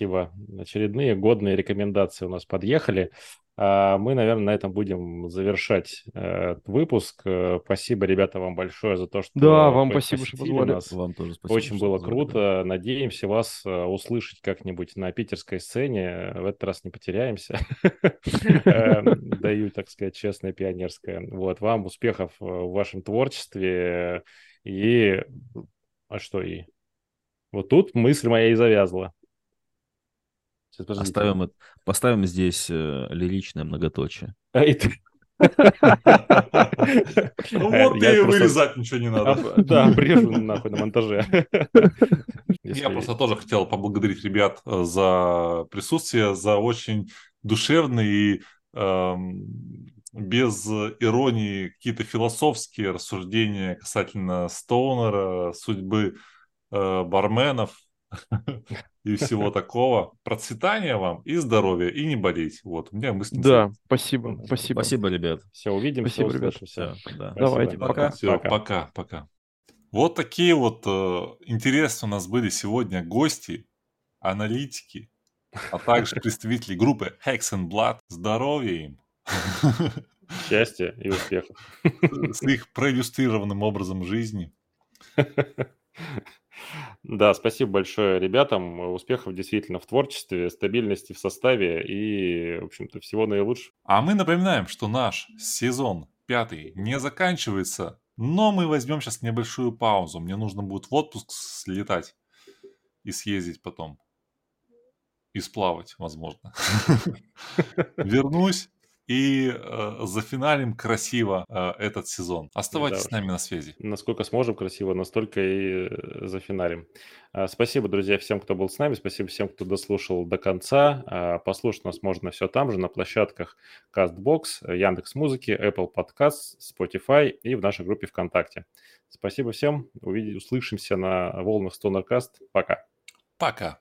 спасибо. Очередные годные рекомендации у нас подъехали. А Мы, наверное, на этом будем завершать э, выпуск. Э, Спасибо, ребята, вам большое за то, что Да, вам спасибо, что позвали. нас. Вам тоже спасибо. Очень что было позвали, круто. Надеемся вас э, услышать как-нибудь на питерской сцене. В этот раз не потеряемся. [LAUGHS] Э, Даю, так сказать, честное пионерское. Вот, вам успехов в вашем творчестве. И... А что и? Вот тут мысль моя и завязла. Подождите. Оставим, это- поставим здесь э, лиричное многоточие. А, и ты- Ну Э, вот и просто- вырезать ничего не надо. Об- Да, обрежу нахуй на монтаже. Я просто тоже хотел поблагодарить ребят э, за присутствие, за очень душевный и эм, без иронии какие-то философские рассуждения касательно Стоунера, судьбы э, барменов [LAUGHS] и всего [LAUGHS] такого. Процветания вам и здоровья, и не болеть. Вот, у меня мысли. Да, спасибо, спасибо. Спасибо, ребят. Все, увидимся, Спасибо, ребят. услышимся. Да. Давайте, пока. Все, пока, пока. Вот такие вот э, интересные у нас были сегодня гости, аналитики, а также [LAUGHS] представители группы Hex and Blood. Здоровья им! Счастья и успехов. С их проиллюстрированным образом жизни. Да, спасибо большое ребятам. Успехов действительно в творчестве, стабильности в составе и, в общем-то, всего наилучшего. А мы напоминаем, что наш сезон пятый не заканчивается, но мы возьмем сейчас небольшую паузу. Мне нужно будет в отпуск слетать и съездить потом. И сплавать, возможно. [LAUGHS] Вернусь и э, зафиналим красиво э, этот сезон. Оставайтесь Да с нами на связи. Насколько сможем красиво, настолько и э, зафиналим. А, Спасибо, друзья, всем, кто был с нами. Спасибо всем, кто дослушал до конца. А, Послушать нас можно все там же, на площадках CastBox, Яндекс Музыки, Apple Podcasts, Spotify и в нашей группе ВКонтакте. Спасибо всем. Увидим, услышимся на волнах StonerCast. Пока. Пока.